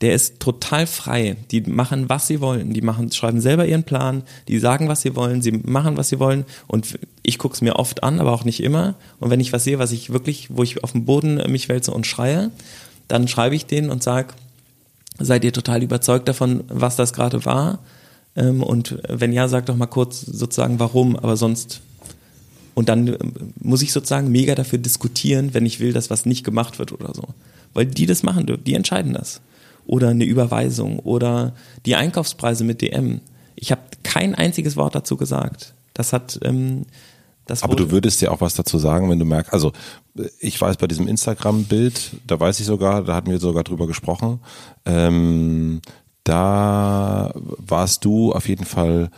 der ist total frei. Die machen, was sie wollen. Die machen, schreiben selber ihren Plan, die sagen, was sie wollen, sie machen, was sie wollen. Und ich gucke es mir oft an, aber auch nicht immer. Und wenn ich was sehe, was ich wirklich, wo ich auf dem Boden mich wälze und schreie, dann schreibe ich denen und sage, seid ihr total überzeugt davon, was das gerade war? Ähm, und wenn ja, sag doch mal kurz sozusagen warum, aber sonst und dann äh, muss ich sozusagen mega dafür diskutieren, wenn ich will, dass was nicht gemacht wird oder so. Weil die das machen, die entscheiden das. Oder eine Überweisung oder die Einkaufspreise mit DM. Ich habe kein einziges Wort dazu gesagt. Das hat ähm, das Aber du würdest ja auch was dazu sagen, wenn du merkst, also ich weiß bei diesem Instagram-Bild, da weiß ich sogar, da hatten wir sogar drüber gesprochen, ähm, da warst du auf jeden Fall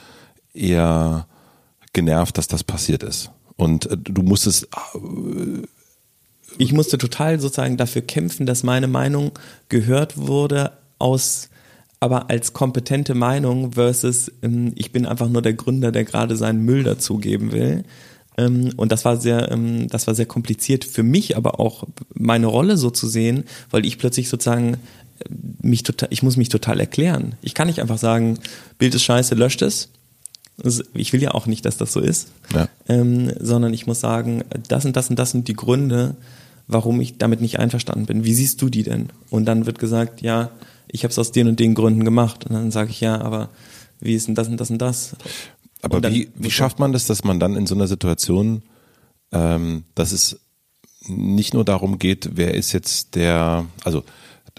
eher genervt, dass das passiert ist. Und äh, du musstest. Ich musste total sozusagen dafür kämpfen, dass meine Meinung gehört wurde aus aber als kompetente Meinung versus ähm, ich bin einfach nur der Gründer, der gerade seinen Müll dazugeben will. Ähm, und das war sehr, ähm, das war sehr kompliziert für mich, aber auch meine Rolle so zu sehen, weil ich plötzlich sozusagen äh, mich total, ich muss mich total erklären. Ich kann nicht einfach sagen, Bild ist scheiße, löscht es ich will ja auch nicht, dass das so ist, ja. ähm, sondern ich muss sagen, das und das und das sind die Gründe, warum ich damit nicht einverstanden bin. Wie siehst du die denn? Und dann wird gesagt, ja, ich habe es aus den und den Gründen gemacht. Und dann sage ich, ja, aber wie ist denn das und das und das? Aber und wie, wie schafft man das, dass man dann in so einer Situation, ähm, dass es nicht nur darum geht, wer ist jetzt der, also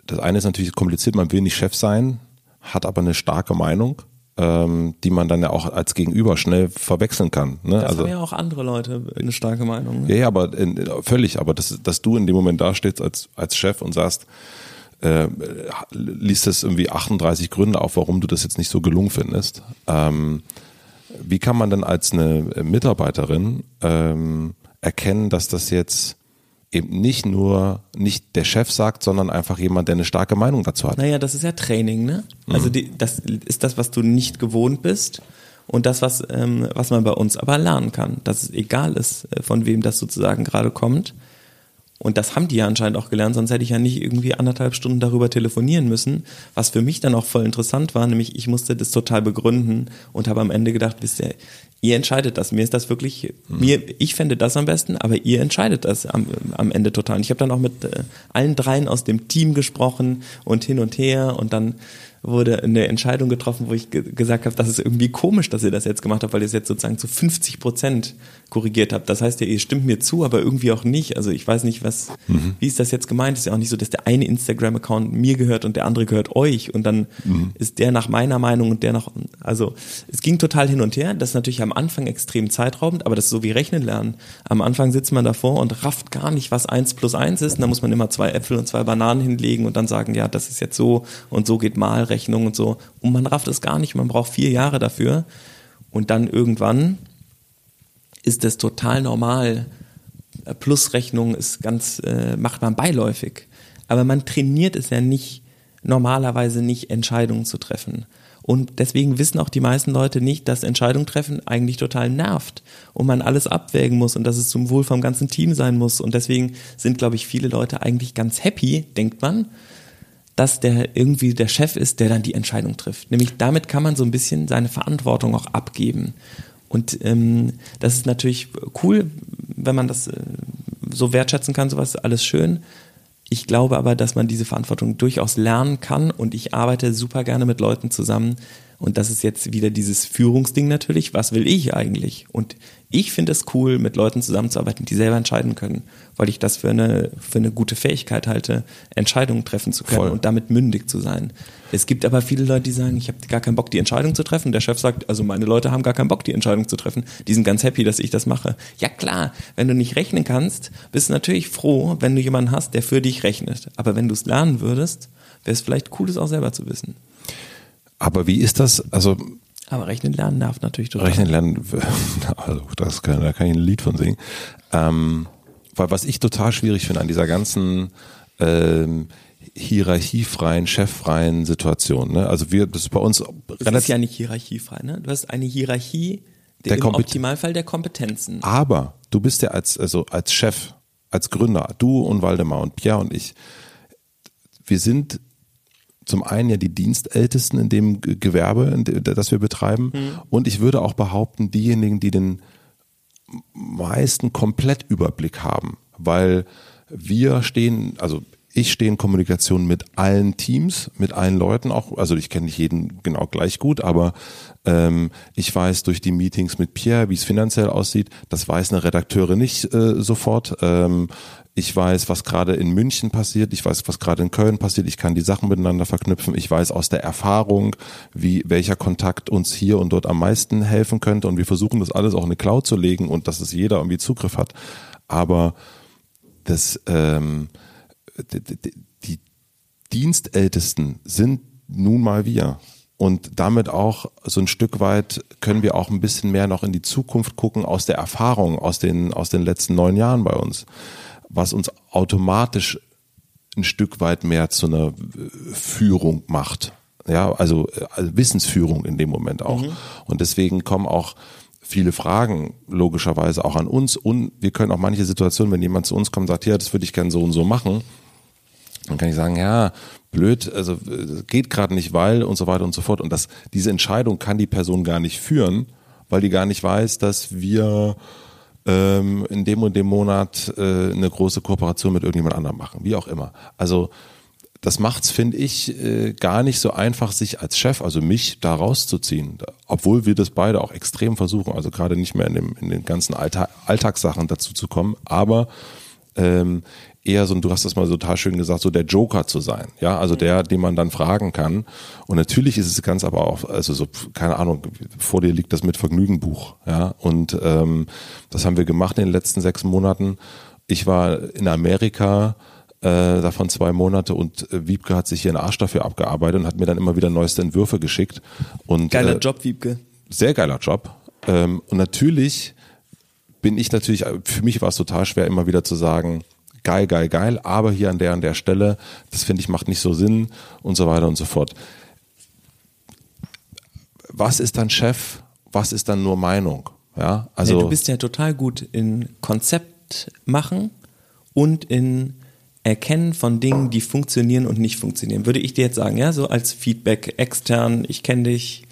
das eine ist natürlich kompliziert, man will nicht Chef sein, hat aber eine starke Meinung ähm, die man dann ja auch als Gegenüber schnell verwechseln kann. Ne? Das also, haben ja auch andere Leute eine starke Meinung. Ne? Ja, ja, aber in, völlig. Aber das, dass du in dem Moment da stehst als, als Chef und sagst, äh, liest es irgendwie 38 Gründe auf, warum du das jetzt nicht so gelungen findest. Ähm, wie kann man denn als eine Mitarbeiterin ähm, erkennen, dass das jetzt eben nicht nur nicht der Chef sagt, sondern einfach jemand, der eine starke Meinung dazu hat. Naja, das ist ja Training, ne? Mhm. Also die, das ist das, was du nicht gewohnt bist und das, was, ähm, was man bei uns aber lernen kann, dass es egal ist, äh, von wem das sozusagen gerade kommt. Und das haben die ja anscheinend auch gelernt, sonst hätte ich ja nicht irgendwie anderthalb Stunden darüber telefonieren müssen, was für mich dann auch voll interessant war, nämlich ich musste das total begründen und habe am Ende gedacht, wisst ihr, ihr entscheidet das. Mir ist das wirklich, mhm. mir, ich fände das am besten, aber ihr entscheidet das am, am Ende total. Und ich habe dann auch mit äh, allen dreien aus dem Team gesprochen und hin und her und dann wurde eine Entscheidung getroffen, wo ich ge gesagt habe, das ist irgendwie komisch, dass ihr das jetzt gemacht habt, weil ihr es jetzt sozusagen zu 50 Prozent korrigiert habt. Das heißt ja, ihr stimmt mir zu, aber irgendwie auch nicht. Also ich weiß nicht, was, mhm. wie ist das jetzt gemeint? ist ja auch nicht so, dass der eine Instagram-Account mir gehört und der andere gehört euch und dann mhm. ist der nach meiner Meinung und der nach, also es ging total hin und her. Das ist natürlich am Anfang extrem zeitraubend, aber das ist so wie Rechnen lernen. Am Anfang sitzt man davor und rafft gar nicht, was eins plus eins ist. Und dann muss man immer zwei Äpfel und zwei Bananen hinlegen und dann sagen, ja, das ist jetzt so und so geht mal Rechnung und so. Und man rafft es gar nicht, man braucht vier Jahre dafür. Und dann irgendwann ist das total normal. Plusrechnung ist ganz, äh, macht man beiläufig. Aber man trainiert es ja nicht, normalerweise nicht Entscheidungen zu treffen. Und deswegen wissen auch die meisten Leute nicht, dass Entscheidungen treffen eigentlich total nervt und man alles abwägen muss und dass es zum Wohl vom ganzen Team sein muss. Und deswegen sind, glaube ich, viele Leute eigentlich ganz happy, denkt man, dass der irgendwie der Chef ist, der dann die Entscheidung trifft. Nämlich damit kann man so ein bisschen seine Verantwortung auch abgeben. Und ähm, das ist natürlich cool, wenn man das äh, so wertschätzen kann, sowas alles schön. Ich glaube aber, dass man diese Verantwortung durchaus lernen kann und ich arbeite super gerne mit Leuten zusammen. Und das ist jetzt wieder dieses Führungsding natürlich. Was will ich eigentlich? Und ich finde es cool, mit Leuten zusammenzuarbeiten, die selber entscheiden können, weil ich das für eine, für eine gute Fähigkeit halte, Entscheidungen treffen zu können Voll. und damit mündig zu sein. Es gibt aber viele Leute, die sagen, ich habe gar keinen Bock, die Entscheidung zu treffen. Der Chef sagt, also meine Leute haben gar keinen Bock, die Entscheidung zu treffen. Die sind ganz happy, dass ich das mache. Ja klar, wenn du nicht rechnen kannst, bist du natürlich froh, wenn du jemanden hast, der für dich rechnet. Aber wenn du es lernen würdest, wäre es vielleicht cool, es auch selber zu wissen. Aber wie ist das? Also aber Rechnen lernen nervt natürlich total. Rechnen lernen, also das kann, da kann ich ein Lied von singen. Ähm, weil was ich total schwierig finde an dieser ganzen ähm, hierarchiefreien, cheffreien Situation. Ne? Also wir, das ist bei uns das ist ja nicht hierarchiefrei, ne? Du hast eine Hierarchie der im Optimalfall der Kompetenzen. Aber du bist ja als, also als Chef, als Gründer, du und Waldemar und Pierre und ich, wir sind zum einen ja die Dienstältesten in dem Gewerbe, das wir betreiben. Mhm. Und ich würde auch behaupten, diejenigen, die den meisten Komplettüberblick haben, weil wir stehen, also ich stehe in Kommunikation mit allen Teams, mit allen Leuten auch. Also ich kenne nicht jeden genau gleich gut, aber ähm, ich weiß durch die Meetings mit Pierre, wie es finanziell aussieht. Das weiß eine Redakteurin nicht äh, sofort. Ähm, ich weiß, was gerade in München passiert. Ich weiß, was gerade in Köln passiert. Ich kann die Sachen miteinander verknüpfen. Ich weiß aus der Erfahrung, wie welcher Kontakt uns hier und dort am meisten helfen könnte. Und wir versuchen das alles auch in eine Cloud zu legen und dass es jeder irgendwie Zugriff hat. Aber das ähm, die Dienstältesten sind nun mal wir. Und damit auch so ein Stück weit können wir auch ein bisschen mehr noch in die Zukunft gucken aus der Erfahrung aus den, aus den letzten neun Jahren bei uns, was uns automatisch ein Stück weit mehr zu einer Führung macht. Ja, also, also Wissensführung in dem Moment auch. Mhm. Und deswegen kommen auch viele Fragen logischerweise auch an uns und wir können auch manche Situationen, wenn jemand zu uns kommt und sagt, ja, das würde ich gerne so und so machen, dann kann ich sagen, ja, blöd, also geht gerade nicht, weil und so weiter und so fort. Und das, diese Entscheidung kann die Person gar nicht führen, weil die gar nicht weiß, dass wir ähm, in dem und dem Monat äh, eine große Kooperation mit irgendjemand anderem machen, wie auch immer. Also das macht's, finde ich, äh, gar nicht so einfach, sich als Chef, also mich da rauszuziehen, obwohl wir das beide auch extrem versuchen, also gerade nicht mehr in, dem, in den ganzen Alltag, Alltagssachen dazu zu kommen, aber ähm, eher so, du hast das mal so total schön gesagt, so der Joker zu sein. Ja, also der, den man dann fragen kann. Und natürlich ist es ganz aber auch, also so, keine Ahnung, vor dir liegt das mit Vergnügen Buch. Ja, und ähm, das haben wir gemacht in den letzten sechs Monaten. Ich war in Amerika, äh, davon zwei Monate und äh, Wiebke hat sich hier einen Arsch dafür abgearbeitet und hat mir dann immer wieder neueste Entwürfe geschickt. Und, geiler äh, Job, Wiebke. Sehr geiler Job. Ähm, und natürlich bin ich natürlich, für mich war es total schwer, immer wieder zu sagen, geil, geil, geil, aber hier an der an der Stelle, das finde ich macht nicht so Sinn und so weiter und so fort. Was ist dann Chef? Was ist dann nur Meinung? Ja, also nee, du bist ja total gut in Konzept machen und in Erkennen von Dingen, die funktionieren und nicht funktionieren. Würde ich dir jetzt sagen, ja, so als Feedback extern, ich kenne dich,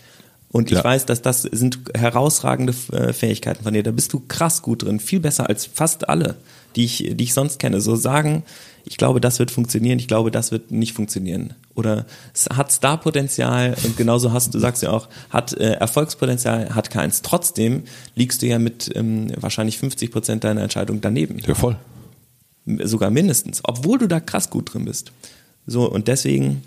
und ich ja. weiß, dass das sind herausragende äh, Fähigkeiten von dir. Da bist du krass gut drin, viel besser als fast alle die ich, die ich sonst kenne, so sagen, ich glaube, das wird funktionieren, ich glaube, das wird nicht funktionieren. Oder es hat Starpotenzial und genauso hast du sagst ja auch, hat äh, Erfolgspotenzial, hat keins. Trotzdem liegst du ja mit ähm, wahrscheinlich 50 Prozent deiner Entscheidung daneben. Ja, voll. Sogar mindestens, obwohl du da krass gut drin bist. So, und deswegen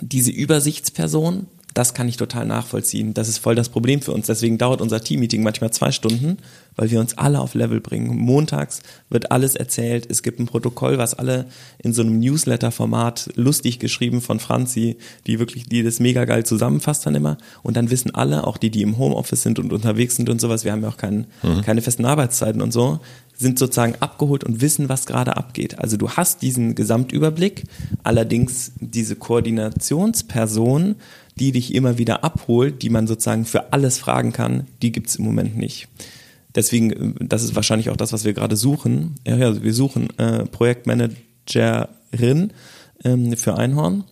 diese Übersichtsperson, das kann ich total nachvollziehen. Das ist voll das Problem für uns. Deswegen dauert unser Teammeeting manchmal zwei Stunden, weil wir uns alle auf Level bringen. Montags wird alles erzählt. Es gibt ein Protokoll, was alle in so einem Newsletter-Format lustig geschrieben von Franzi, die wirklich, die das mega geil zusammenfasst dann immer. Und dann wissen alle, auch die, die im Homeoffice sind und unterwegs sind und sowas, wir haben ja auch kein, mhm. keine festen Arbeitszeiten und so, sind sozusagen abgeholt und wissen, was gerade abgeht. Also du hast diesen Gesamtüberblick, allerdings diese Koordinationsperson, die dich immer wieder abholt, die man sozusagen für alles fragen kann, die gibt's im Moment nicht. Deswegen, äh, das ist wahrscheinlich auch das, was wir gerade suchen. Ja, ja wir suchen äh, Projektmanagerin ähm, für Einhorn,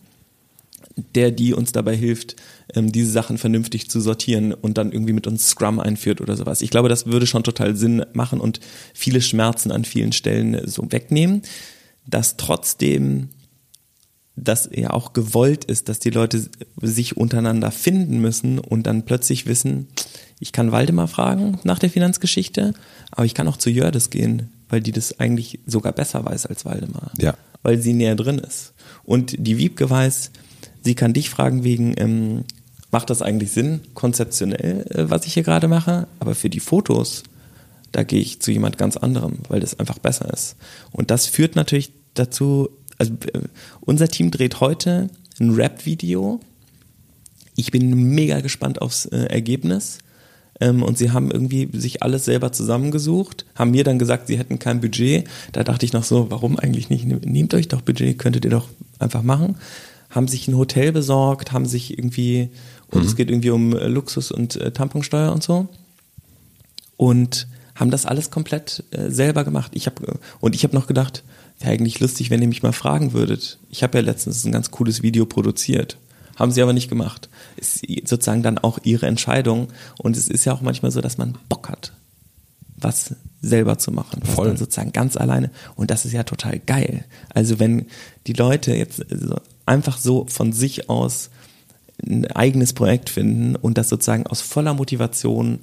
der die uns dabei hilft, ähm, diese Sachen vernünftig zu sortieren und dann irgendwie mit uns Scrum einführt oder sowas. Ich glaube, das würde schon total Sinn machen und viele Schmerzen an vielen Stellen so wegnehmen, dass trotzdem das ja auch gewollt ist, dass die Leute sich untereinander finden müssen und dann plötzlich wissen, ich kann Waldemar fragen nach der Finanzgeschichte, aber ich kann auch zu Jördes gehen, weil die das eigentlich sogar besser weiß als Waldemar. Ja. Weil sie näher drin ist. Und die Wiebke weiß, sie kann dich fragen wegen, ähm, macht das eigentlich Sinn, konzeptionell, äh, was ich hier gerade mache? Aber für die Fotos, da gehe ich zu jemand ganz anderem, weil das einfach besser ist. Und das führt natürlich dazu, also äh, unser Team dreht heute ein Rap-Video. Ich bin mega gespannt aufs äh, Ergebnis. Ähm, und sie haben irgendwie sich alles selber zusammengesucht, haben mir dann gesagt, sie hätten kein Budget. Da dachte ich noch so, warum eigentlich nicht? Nehmt euch doch Budget, könntet ihr doch einfach machen. Haben sich ein Hotel besorgt, haben sich irgendwie, und mhm. es geht irgendwie um äh, Luxus und äh, Tamponsteuer und so. Und haben das alles komplett äh, selber gemacht. Ich hab, und ich habe noch gedacht, wäre eigentlich lustig, wenn ihr mich mal fragen würdet. Ich habe ja letztens ein ganz cooles Video produziert. Haben sie aber nicht gemacht. Ist sozusagen dann auch ihre Entscheidung. Und es ist ja auch manchmal so, dass man Bock hat. was selber zu machen. Voll. Sozusagen ganz alleine. Und das ist ja total geil. Also wenn die Leute jetzt einfach so von sich aus ein eigenes Projekt finden und das sozusagen aus voller Motivation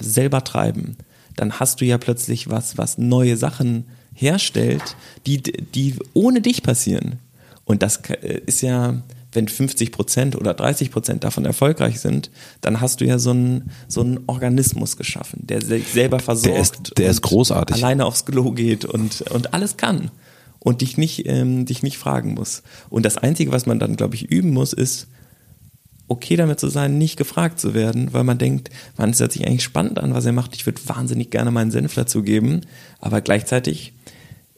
selber treiben, dann hast du ja plötzlich was, was neue Sachen herstellt, die, die ohne dich passieren. Und das ist ja, wenn 50 Prozent oder 30 Prozent davon erfolgreich sind, dann hast du ja so einen, so einen Organismus geschaffen, der sich selber versorgt. Der ist, der ist großartig. Alleine aufs Klo geht und, und alles kann. Und dich nicht, ähm, dich nicht fragen muss. Und das Einzige, was man dann, glaube ich, üben muss, ist, okay damit zu sein, nicht gefragt zu werden, weil man denkt, man, es hört sich eigentlich spannend an, was er macht. Ich würde wahnsinnig gerne meinen Senf dazugeben. Aber gleichzeitig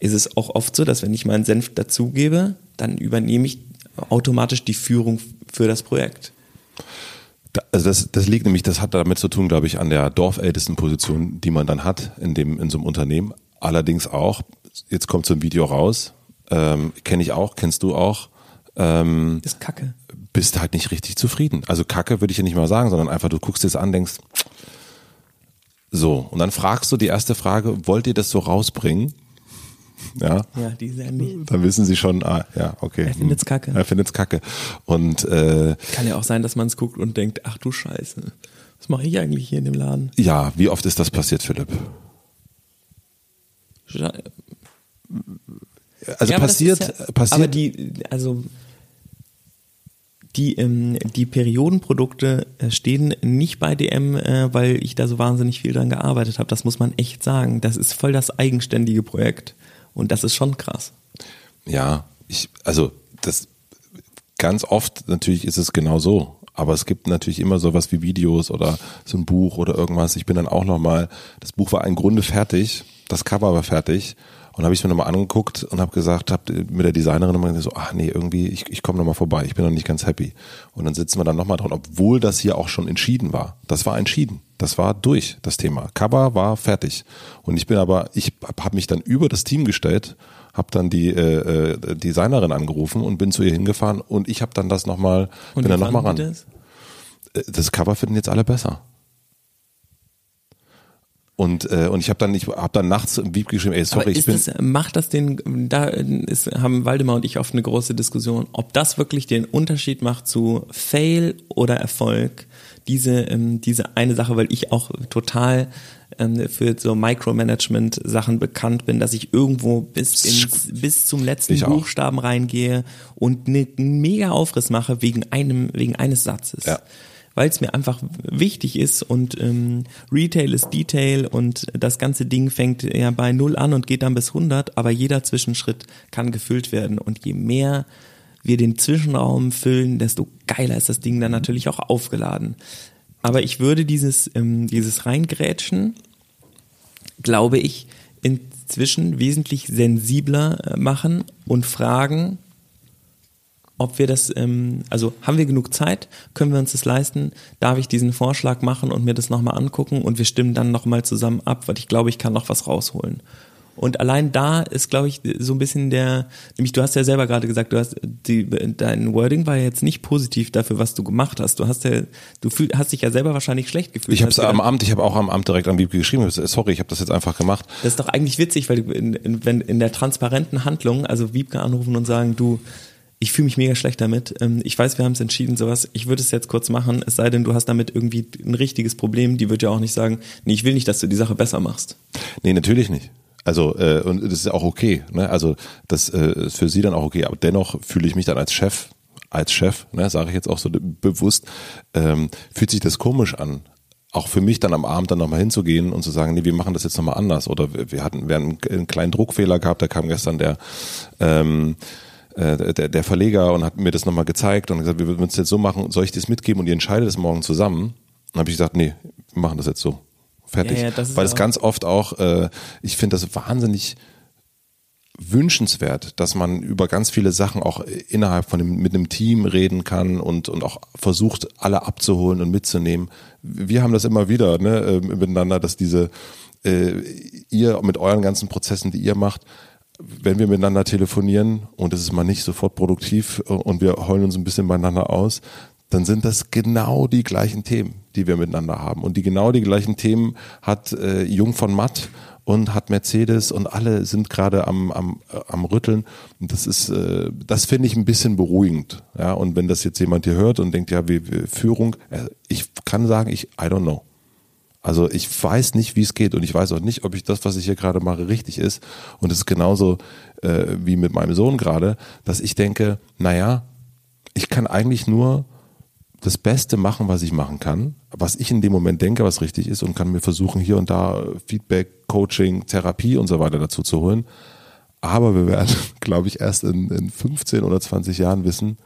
ist es auch oft so, dass wenn ich meinen Senf dazugebe, dann übernehme ich automatisch die Führung für das Projekt. Also das, das liegt nämlich, das hat damit zu tun, glaube ich, an der Dorfältestenposition, die man dann hat in dem in so einem Unternehmen. Allerdings auch, jetzt kommt so ein Video raus, ähm, kenne ich auch, kennst du auch, ähm, Das ist Kacke. bist halt nicht richtig zufrieden. Also Kacke würde ich ja nicht mal sagen, sondern einfach du guckst dir das an, denkst, so und dann fragst du die erste Frage, wollt ihr das so rausbringen? Ja, Ja, die nicht. dann wissen sie schon, ah, ja, okay. Er findet's kacke. Er findet's kacke. Und äh, Kann ja auch sein, dass man es guckt und denkt, ach du Scheiße, was mache ich eigentlich hier in dem Laden? ja, wie oft ist das passiert, Philipp? Sche- Also Ja, passiert, ja- passiert. Aber die, also die, ähm, die Periodenprodukte äh, stehen nicht bei DM, äh, weil ich da so wahnsinnig viel dran gearbeitet habe. Das muss man echt sagen. Das ist voll das eigenständige Projekt. Und das ist schon krass. Ja, ich, also das ganz oft natürlich ist es genau so. Aber es gibt natürlich immer sowas wie Videos oder so ein Buch oder irgendwas. Ich bin dann auch nochmal, das Buch war im Grunde fertig, das Cover war fertig. Und habe ich mir nochmal angeguckt und habe gesagt, hab mit der Designerin immer gesagt, so, ach nee, irgendwie, ich, ich komme nochmal vorbei, ich bin noch nicht ganz happy. Und dann sitzen wir dann nochmal dran, obwohl das hier auch schon entschieden war. Das war entschieden. Das war durch, das Thema. Cover war fertig. Und ich bin aber, ich habe mich dann über das Team gestellt, habe dann die äh, äh, Designerin angerufen und bin zu ihr hingefahren und ich habe dann das nochmal, bin dann nochmal ran. das? Äh, Das Cover finden jetzt alle besser. Und, äh, und ich habe dann, ich habe dann nachts im Wieb geschrieben, ey, sorry, ich bin. das, macht das den, da ist, haben Waldemar und ich oft eine große Diskussion, ob das wirklich den Unterschied macht zu Fail oder Erfolg, diese, ähm, diese eine Sache, weil ich auch total ähm, für so Micromanagement-Sachen bekannt bin, dass ich irgendwo bis, ins, bis zum letzten Ich auch. Buchstaben reingehe und ne- einen mega Aufriss mache wegen einem, wegen eines Satzes Ja. Weil es mir einfach wichtig ist und ähm, Retail ist Detail und das ganze Ding fängt ja bei null an und geht dann bis 100, aber jeder Zwischenschritt kann gefüllt werden und je mehr wir den Zwischenraum füllen, desto geiler ist das Ding dann natürlich auch aufgeladen. Aber ich würde dieses, ähm, dieses Reingrätschen, glaube ich, inzwischen wesentlich sensibler äh, machen und fragen, ob wir das, ähm, also haben wir genug Zeit, können wir uns das leisten, darf ich diesen Vorschlag machen und mir das nochmal angucken und wir stimmen dann nochmal zusammen ab, weil ich glaube, ich kann noch was rausholen. Und allein da ist, glaube ich, so ein bisschen der, nämlich du hast ja selber gerade gesagt, du hast die, dein Wording war ja jetzt nicht positiv dafür, was du gemacht hast. Du hast ja, du fühl, hast dich ja selber wahrscheinlich schlecht gefühlt. Ich habe es am Amt, ich habe auch am Amt direkt an Wiebke geschrieben. Sorry, ich habe das jetzt einfach gemacht. Das ist doch eigentlich witzig, weil in, in, wenn in der transparenten Handlung, also Wiebke anrufen und sagen, du, ich fühle mich mega schlecht damit. Ähm, Ich weiß, wir haben es entschieden, sowas. Ich würde es jetzt kurz machen, es sei denn, du hast damit irgendwie ein richtiges Problem. Die wird ja auch nicht sagen, nee, ich will nicht, dass du die Sache besser machst. Nee, natürlich nicht. Also, äh, und das ist auch okay. Ne? Also, das äh, ist für sie dann auch okay. Aber dennoch fühle ich mich dann als Chef, als Chef, ne, sage ich jetzt auch so bewusst, ähm, fühlt sich das komisch an. Auch für mich dann am Abend dann nochmal hinzugehen und zu sagen, nee, wir machen das jetzt nochmal anders. Oder wir hatten, wir haben einen kleinen Druckfehler gehabt, da kam gestern der, ähm, äh, der, der Verleger und hat mir das nochmal gezeigt und gesagt, wir würden es jetzt so machen, soll ich das mitgeben und ihr entscheidet es morgen zusammen? Dann habe ich gesagt, nee, wir machen das jetzt so. Fertig. Ja, ja, das Weil es ganz oft auch, äh, ich finde das wahnsinnig wünschenswert, dass man über ganz viele Sachen auch innerhalb von dem, mit einem Team reden kann und, und auch versucht, alle abzuholen und mitzunehmen. Wir haben das immer wieder ne, äh, miteinander, dass diese, äh, ihr mit euren ganzen Prozessen, die ihr macht, wenn wir miteinander telefonieren und es ist mal nicht sofort produktiv äh, und wir heulen uns ein bisschen beieinander aus, dann sind das genau die gleichen Themen, die wir miteinander haben. Und die genau die gleichen Themen hat äh, Jung von Matt und hat Mercedes und alle sind gerade am, am, äh, am Rütteln. Und das ist, äh, das finde ich ein bisschen beruhigend. Ja, und wenn das jetzt jemand hier hört und denkt, ja, wie, wie Führung, äh, ich kann sagen, ich, I don't know. Also ich weiß nicht, wie es geht und ich weiß auch nicht, ob ich das, was ich hier gerade mache, richtig ist. Und es ist genauso äh, wie mit meinem Sohn gerade, dass ich denke, naja, ich kann eigentlich nur das Beste machen, was ich machen kann, was ich in dem Moment denke, was richtig ist und kann mir versuchen, hier und da Feedback, Coaching, Therapie und so weiter dazu zu holen. Aber wir werden, glaube ich, erst in, in 15 oder 20 Jahren wissen,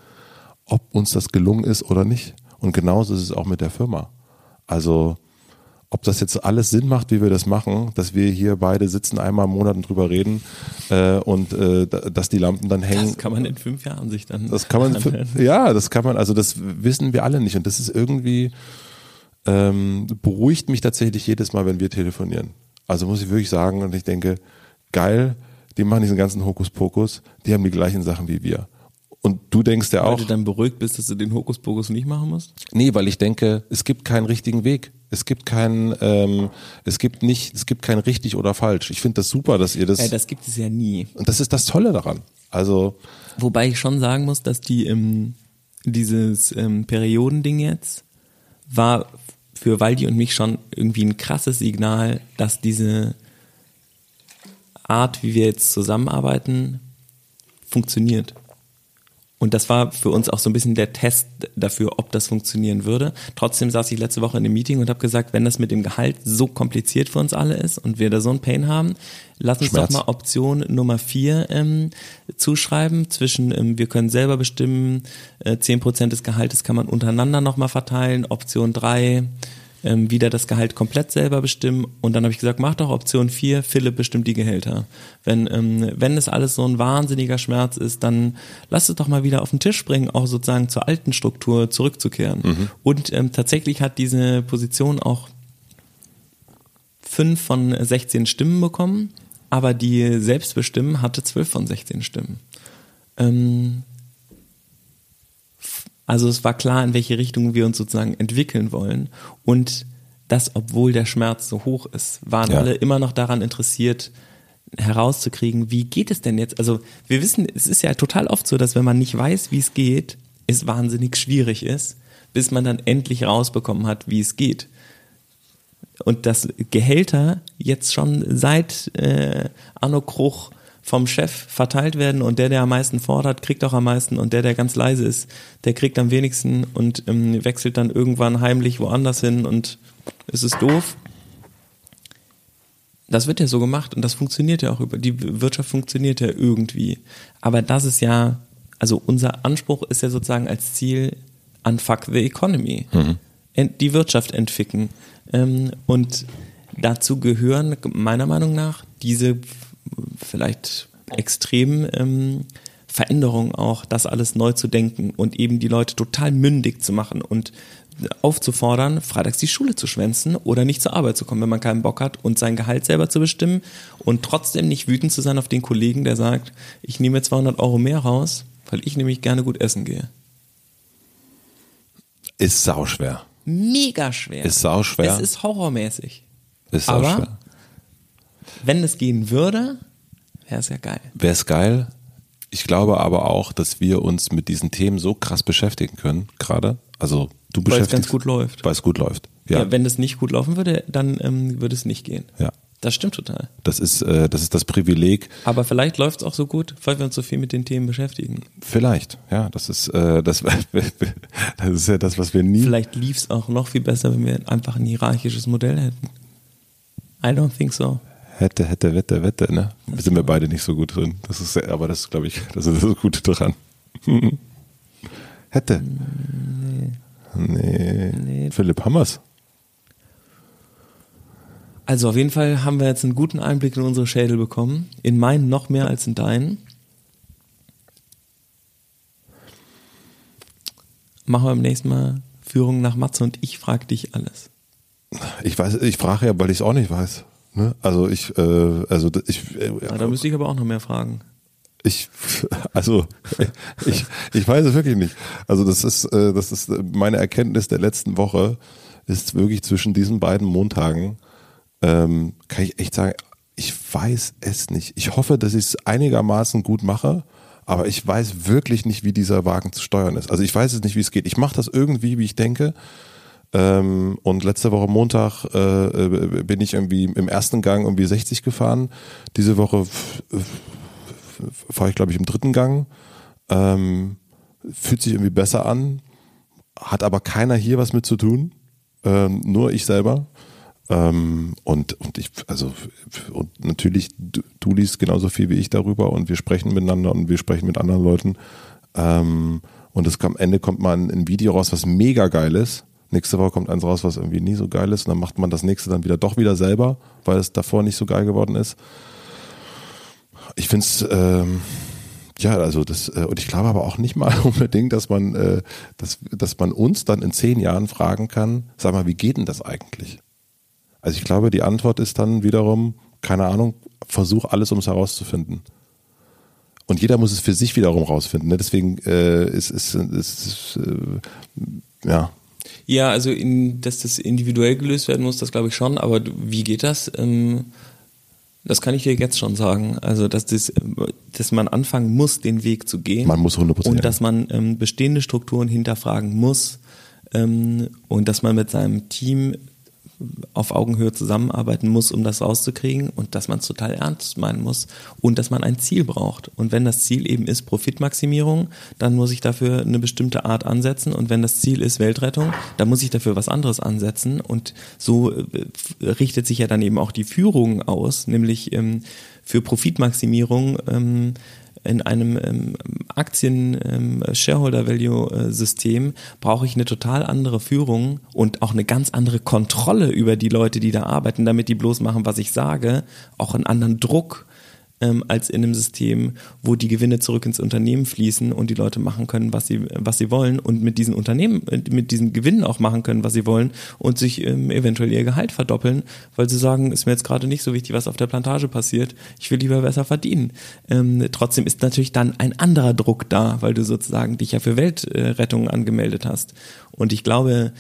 ob uns das gelungen ist oder nicht. Und genauso ist es auch mit der Firma. Also ob das jetzt alles Sinn macht, wie wir das machen, dass wir hier beide sitzen, einmal im Monat und drüber reden äh, und äh, dass die Lampen dann hängen. Das kann man in fünf Jahren sich dann. Das kann man, ja, das kann man, also das wissen wir alle nicht und das ist irgendwie ähm, beruhigt mich tatsächlich jedes Mal, wenn wir telefonieren. Also muss ich wirklich sagen und ich denke, geil, die machen diesen ganzen Hokuspokus, die haben die gleichen Sachen wie wir. Und du denkst ja auch. Weil du dann beruhigt bist, dass du den Hokuspokus nicht machen musst? Nee, weil ich denke, es gibt keinen richtigen Weg. Es gibt keinen, ähm, es gibt nicht, es gibt kein richtig oder falsch. Ich finde das super, dass ihr das. Ja, das gibt es ja nie. Und das ist das Tolle daran. Also. Wobei ich schon sagen muss, dass die ähm, dieses ähm, Periodending jetzt war für Waldi und mich schon irgendwie ein krasses Signal, dass diese Art, wie wir jetzt zusammenarbeiten, funktioniert. Und das war für uns auch so ein bisschen der Test dafür, ob das funktionieren würde. Trotzdem saß ich letzte Woche in einem Meeting und habe gesagt, wenn das mit dem Gehalt so kompliziert für uns alle ist und wir da so ein Pain haben, lass uns Schmerz. doch mal Option Nummer vier ähm, zuschreiben. Zwischen ähm, wir können selber bestimmen, äh, zehn äh, Prozent des Gehaltes kann man untereinander nochmal verteilen. Option drei ähm, wieder das Gehalt komplett selber bestimmen. Und dann habe ich gesagt, mach doch Option 4, Philipp bestimmt die Gehälter. Wenn, ähm, wenn es alles so ein wahnsinniger Schmerz ist, dann lass es doch mal wieder auf den Tisch bringen, auch sozusagen zur alten Struktur zurückzukehren. Mhm. Und ähm, tatsächlich hat diese Position auch fünf von 16 Stimmen bekommen, aber die Selbstbestimmen hatte zwölf von 16 Stimmen. Ähm, also es war klar, in welche Richtung wir uns sozusagen entwickeln wollen. Und das, obwohl der Schmerz so hoch ist, waren ja. alle immer noch daran interessiert, herauszukriegen, wie geht es denn jetzt? Also wir wissen, es ist ja total oft so, dass wenn man nicht weiß, wie es geht, es wahnsinnig schwierig ist, bis man dann endlich rausbekommen hat, wie es geht. Und dass Gehälter jetzt schon seit äh, Arno Kruch vom Chef verteilt werden und der, der am meisten fordert, kriegt auch am meisten und der, der ganz leise ist, der kriegt am wenigsten und ähm, wechselt dann irgendwann heimlich woanders hin und es ist doof. Das wird ja so gemacht und das funktioniert ja auch über, die Wirtschaft funktioniert ja irgendwie. Aber das ist ja, also unser Anspruch ist ja sozusagen als Ziel unfuck the economy. Mhm. Die Wirtschaft entwickeln. Ähm, und dazu gehören meiner Meinung nach diese vielleicht extremen ähm, Veränderungen auch, das alles neu zu denken und eben die Leute total mündig zu machen und aufzufordern, freitags die Schule zu schwänzen oder nicht zur Arbeit zu kommen, wenn man keinen Bock hat und sein Gehalt selber zu bestimmen und trotzdem nicht wütend zu sein auf den Kollegen, der sagt, ich nehme 200 Euro mehr raus, weil ich nämlich gerne gut essen gehe. Ist sauschwer. Mega schwer. Ist sauschwer. Es ist horrormäßig. Ist sauschwer. Aber wenn es gehen würde, wäre es ja geil. Wäre es geil. Ich glaube aber auch, dass wir uns mit diesen Themen so krass beschäftigen können, gerade. Also du beschäftigst. Weil es ganz gut läuft. Weil es gut läuft. Ja. ja wenn es nicht gut laufen würde, dann ähm, würde es nicht gehen. Ja. Das stimmt total. Das ist, äh, das ist das Privileg. Aber vielleicht läuft es auch so gut, weil wir uns so viel mit den Themen beschäftigen. Vielleicht, ja. Das ist, äh, das, das ist ja das, was wir nie. Vielleicht lief es auch noch viel besser, wenn wir einfach ein hierarchisches Modell hätten. I don't think so hätte, hätte, wette, wette, ne? Sind wir beide nicht so gut drin. Das ist, aber das glaube ich, das ist das Gute dran. hätte. Nee. nee. nee. Philipp Hammers. Also auf jeden Fall haben wir jetzt einen guten Einblick in unsere Schädel bekommen. In meinen noch mehr als in deinen. Machen wir beim nächsten Mal Führung nach Matze und ich frage dich alles. Ich weiß, ich frage ja, weil ich es auch nicht weiß. Ne? Also ich, äh, also ich. Äh, ja, da müsste ich aber auch noch mehr fragen. Ich, also, ich, ich weiß es wirklich nicht. Also das ist, äh, das ist meine Erkenntnis der letzten Woche, ist wirklich zwischen diesen beiden Montagen, ähm, kann ich echt sagen, ich weiß es nicht. Ich hoffe, dass ich es einigermaßen gut mache, aber ich weiß wirklich nicht, wie dieser Wagen zu steuern ist. Also ich weiß es nicht, wie es geht. Ich mache das irgendwie, wie ich denke. Ähm, und letzte Woche Montag äh, äh bin ich irgendwie im ersten Gang irgendwie 60 gefahren. Diese Woche fahre ich, glaube ich, im dritten Gang. Ähm, fühlt sich irgendwie besser an, hat aber keiner hier was mit zu tun, ähm, nur ich selber. Ähm, und, und ich, also, und natürlich, du, du, liest genauso viel wie ich darüber und wir sprechen miteinander und wir sprechen mit anderen Leuten. Ähm, und es am Ende kommt mal ein, ein Video raus, was mega geil ist. Nächste Woche kommt eins raus, was irgendwie nie so geil ist. Und dann macht man das nächste dann wieder doch wieder selber, weil es davor nicht so geil geworden ist. Ich finde es, ähm, ja, also das, äh, und ich glaube aber auch nicht mal unbedingt, dass man, äh, dass, dass man uns dann in zehn Jahren fragen kann, sag mal, wie geht denn das eigentlich? Also ich glaube, die Antwort ist dann wiederum, keine Ahnung, versuch alles, um es herauszufinden. Und jeder muss es für sich wiederum rausfinden. Ne? Deswegen äh, ist es, ist, ist, äh, ja. Ja, also in, dass das individuell gelöst werden muss, das glaube ich schon. Aber wie geht das? Ähm, das kann ich dir jetzt schon sagen. Also, dass, das, dass man anfangen muss, den Weg zu gehen. Man muss 100%. Und dass man ähm, bestehende Strukturen hinterfragen muss. Ähm, und dass man mit seinem Team auf Augenhöhe zusammenarbeiten muss, um das rauszukriegen und dass man es total ernst meinen muss und dass man ein Ziel braucht. Und wenn das Ziel eben ist Profitmaximierung, dann muss ich dafür eine bestimmte Art ansetzen und wenn das Ziel ist Weltrettung, dann muss ich dafür was anderes ansetzen und so äh, richtet sich ja dann eben auch die Führung aus, nämlich ähm, für Profitmaximierung ähm, in einem ähm, Aktien-Shareholder-Value-System ähm, brauche ich eine total andere Führung und auch eine ganz andere Kontrolle über die Leute, die da arbeiten, damit die bloß machen, was ich sage, auch einen anderen Druck ähm, als in einem System, wo die Gewinne zurück ins Unternehmen fließen und die Leute machen können, was sie, was sie wollen und mit diesen Unternehmen, mit diesen Gewinnen auch machen können, was sie wollen und sich ähm, eventuell ihr Gehalt verdoppeln, weil sie sagen, ist mir jetzt gerade nicht so wichtig, was auf der Plantage passiert, ich will lieber besser verdienen. Ähm, trotzdem ist natürlich dann ein anderer Druck da, weil du sozusagen dich ja für Weltrettung angemeldet hast. Und ich glaube,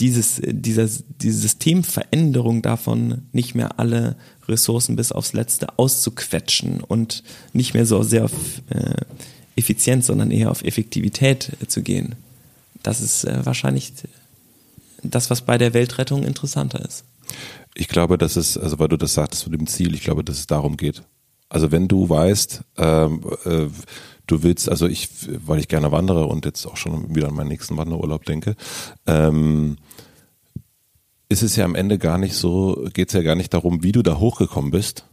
dieses, dieser, diese Systemveränderung davon, nicht mehr alle Ressourcen bis aufs Letzte auszuquetschen und nicht mehr so sehr auf äh, Effizienz, sondern eher auf Effektivität äh, zu gehen. Das ist äh, wahrscheinlich das, was bei der Weltrettung interessanter ist. Ich glaube, dass es, also weil du das sagtest mit dem Ziel, ich glaube, dass es darum geht. Also wenn du weißt, ähm, äh, du willst, also ich, weil ich gerne wandere und jetzt auch schon wieder an meinen nächsten Wanderurlaub denke, ähm, ist es ja am Ende gar nicht so, geht es ja gar nicht darum, wie du da hochgekommen bist.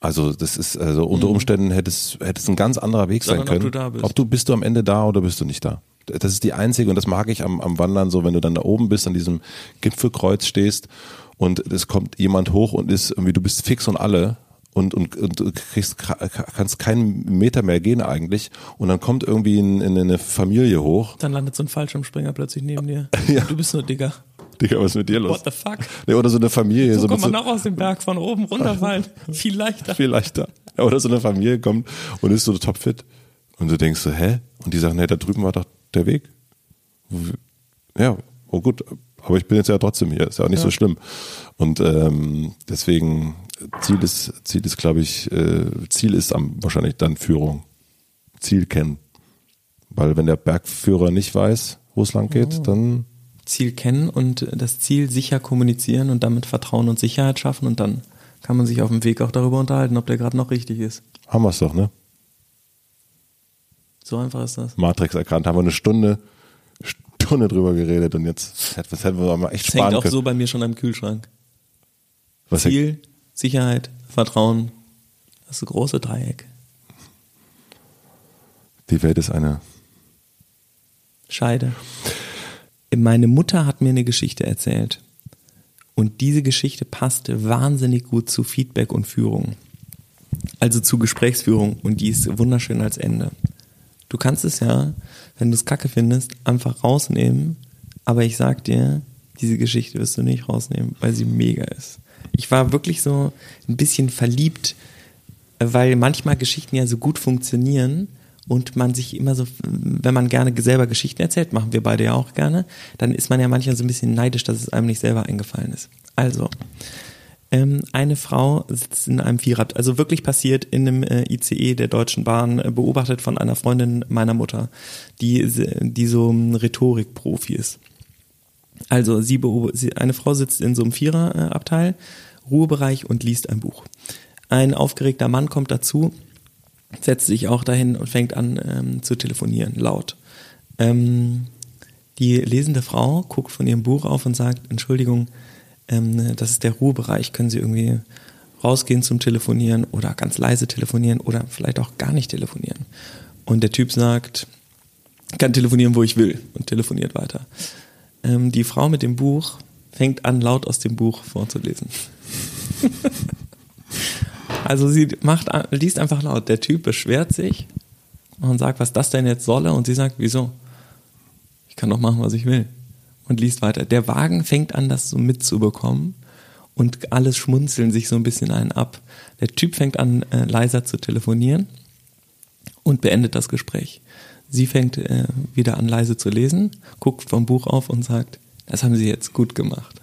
Also das ist, also unter mhm. Umständen hätte es, hätte es ein ganz anderer Weg Sondern sein können. Ob du, da bist. ob du bist du am Ende da oder bist du nicht da. Das ist die einzige, und das mag ich am, am Wandern so, wenn du dann da oben bist, an diesem Gipfelkreuz stehst und es kommt jemand hoch und ist irgendwie, du bist fix und alle und, und, und du kriegst, kannst keinen Meter mehr gehen eigentlich und dann kommt irgendwie in, in eine Familie hoch. Dann landet so ein Fallschirmspringer plötzlich neben dir. Ja. Du bist nur Digger. Digga, was ist mit dir los? What the fuck? Nee, oder so eine Familie. So, so kommt man auch aus dem Berg von oben runterfallen. Viel leichter. Viel leichter. Oder so eine Familie kommt und ist so topfit. Und du denkst so, hä? Und die sagen, nee, da drüben war doch der Weg. Ja, oh gut, aber ich bin jetzt ja trotzdem hier, ist ja auch nicht ja. so schlimm. Und ähm, deswegen, Ziel ist, Ziel ist, glaube ich, äh, Ziel ist am, wahrscheinlich dann Führung. Ziel kennen. Weil wenn der Bergführer nicht weiß, wo es lang geht, oh. dann Ziel kennen und das Ziel sicher kommunizieren und damit Vertrauen und Sicherheit schaffen und dann kann man sich auf dem Weg auch darüber unterhalten, ob der gerade noch richtig ist. Haben wir es doch, ne? So einfach ist das. Matrix erkannt, haben wir eine Stunde, Stunde drüber geredet und jetzt das hätten wir mal echt das sparen hängt auch können. so bei mir schon am Kühlschrank. Was Ziel, hängt? Sicherheit, Vertrauen, das ist ein große Dreieck. Die Welt ist eine Scheide. Meine Mutter hat mir eine Geschichte erzählt. Und diese Geschichte passte wahnsinnig gut zu Feedback und Führung. Also zu Gesprächsführung. Und die ist wunderschön als Ende. Du kannst es ja, wenn du es kacke findest, einfach rausnehmen. Aber ich sag dir, diese Geschichte wirst du nicht rausnehmen, weil sie mega ist. Ich war wirklich so ein bisschen verliebt weil manchmal Geschichten ja so gut funktionieren und man sich immer so, wenn man gerne selber Geschichten erzählt, machen wir beide ja auch gerne, dann ist man ja manchmal so ein bisschen neidisch, dass es einem nicht selber eingefallen ist. Also, ähm, eine Frau sitzt in einem Vierrad, also wirklich passiert in einem äh, ICE der Deutschen Bahn, äh, beobachtet von einer Freundin meiner Mutter, die, die so ein Rhetorikprofi ist. Also sie, sie eine Frau sitzt in so einem Viererabteil, Ruhebereich und liest ein Buch. Ein aufgeregter Mann kommt dazu, setzt sich auch dahin und fängt an ähm, zu telefonieren, laut. Ähm, die lesende Frau guckt von ihrem Buch auf und sagt, Entschuldigung, ähm, das ist der Ruhebereich, können Sie irgendwie rausgehen zum Telefonieren oder ganz leise telefonieren oder vielleicht auch gar nicht telefonieren. Und der Typ sagt, kann telefonieren, wo ich will und telefoniert weiter. Ähm, die Frau mit dem Buch fängt an, laut aus dem Buch vorzulesen. also sie macht, liest einfach laut. Der Typ beschwert sich und sagt, was das denn jetzt solle und sie sagt, wieso? Ich kann doch machen, was ich will und liest weiter. Der Wagen fängt an, das so mitzubekommen und alles schmunzeln sich so ein bisschen einen ab. Der Typ fängt an, äh, leiser zu telefonieren und beendet das Gespräch. Sie fängt äh, wieder an, leise zu lesen, guckt vom Buch auf und sagt, das haben Sie jetzt gut gemacht.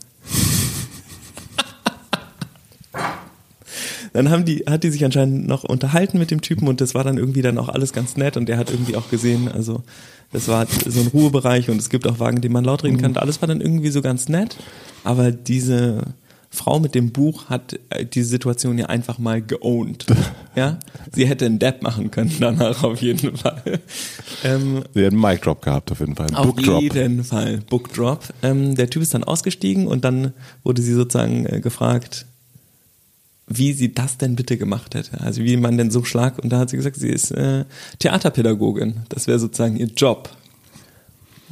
Dann haben die, hat die sich anscheinend noch unterhalten mit dem Typen und das war dann irgendwie dann auch alles ganz nett und der hat irgendwie auch gesehen, also das war so ein Ruhebereich und es gibt auch Wagen, die man laut reden kann. Mhm. Alles war dann irgendwie so ganz nett, aber diese Frau mit dem Buch hat äh, die Situation ja einfach mal geowned. Ja, sie hätte einen Depp machen können danach auf jeden Fall. Ähm, sie hat einen Mic Drop gehabt auf jeden Fall. Auf Book jeden Fall Book Drop. Ähm, der Typ ist dann ausgestiegen und dann wurde sie sozusagen äh, gefragt, wie sie das denn bitte gemacht hätte. Also wie man denn so schlag. Und da hat sie gesagt, sie ist äh, Theaterpädagogin. Das wäre sozusagen ihr Job.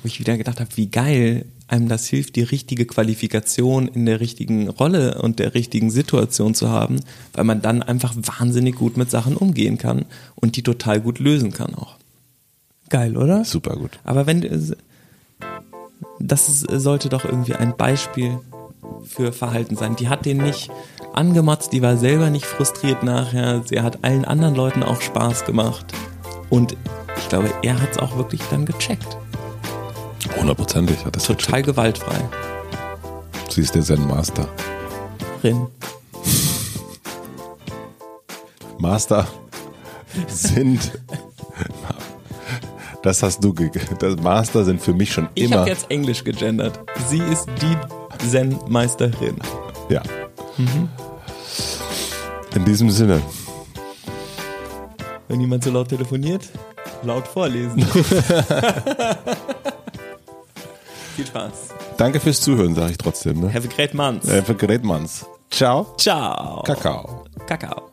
Wo ich wieder gedacht habe, wie geil einem das hilft, die richtige Qualifikation in der richtigen Rolle und der richtigen Situation zu haben, weil man dann einfach wahnsinnig gut mit Sachen umgehen kann und die total gut lösen kann auch. Geil, oder? Super gut. Aber wenn das sollte doch irgendwie ein Beispiel für Verhalten sein. Die hat den nicht angemotzt, die war selber nicht frustriert nachher. Sie hat allen anderen Leuten auch Spaß gemacht. Und ich glaube, er hat es auch wirklich dann gecheckt. Hundertprozentig hat das Total gecheckt. gewaltfrei. Sie ist der Zen-Master. Rin. Master sind. Das hast du. Das Master sind für mich schon ich immer. Ich habe jetzt Englisch gegendert. Sie ist die Zen-Meisterin. Ja. Mhm. In diesem Sinne. Wenn jemand so laut telefoniert, laut vorlesen. Viel Spaß. Danke fürs Zuhören, sage ich trotzdem. Ne? Have a great month. Have a great month. Ciao. Ciao. Kakao. Kakao.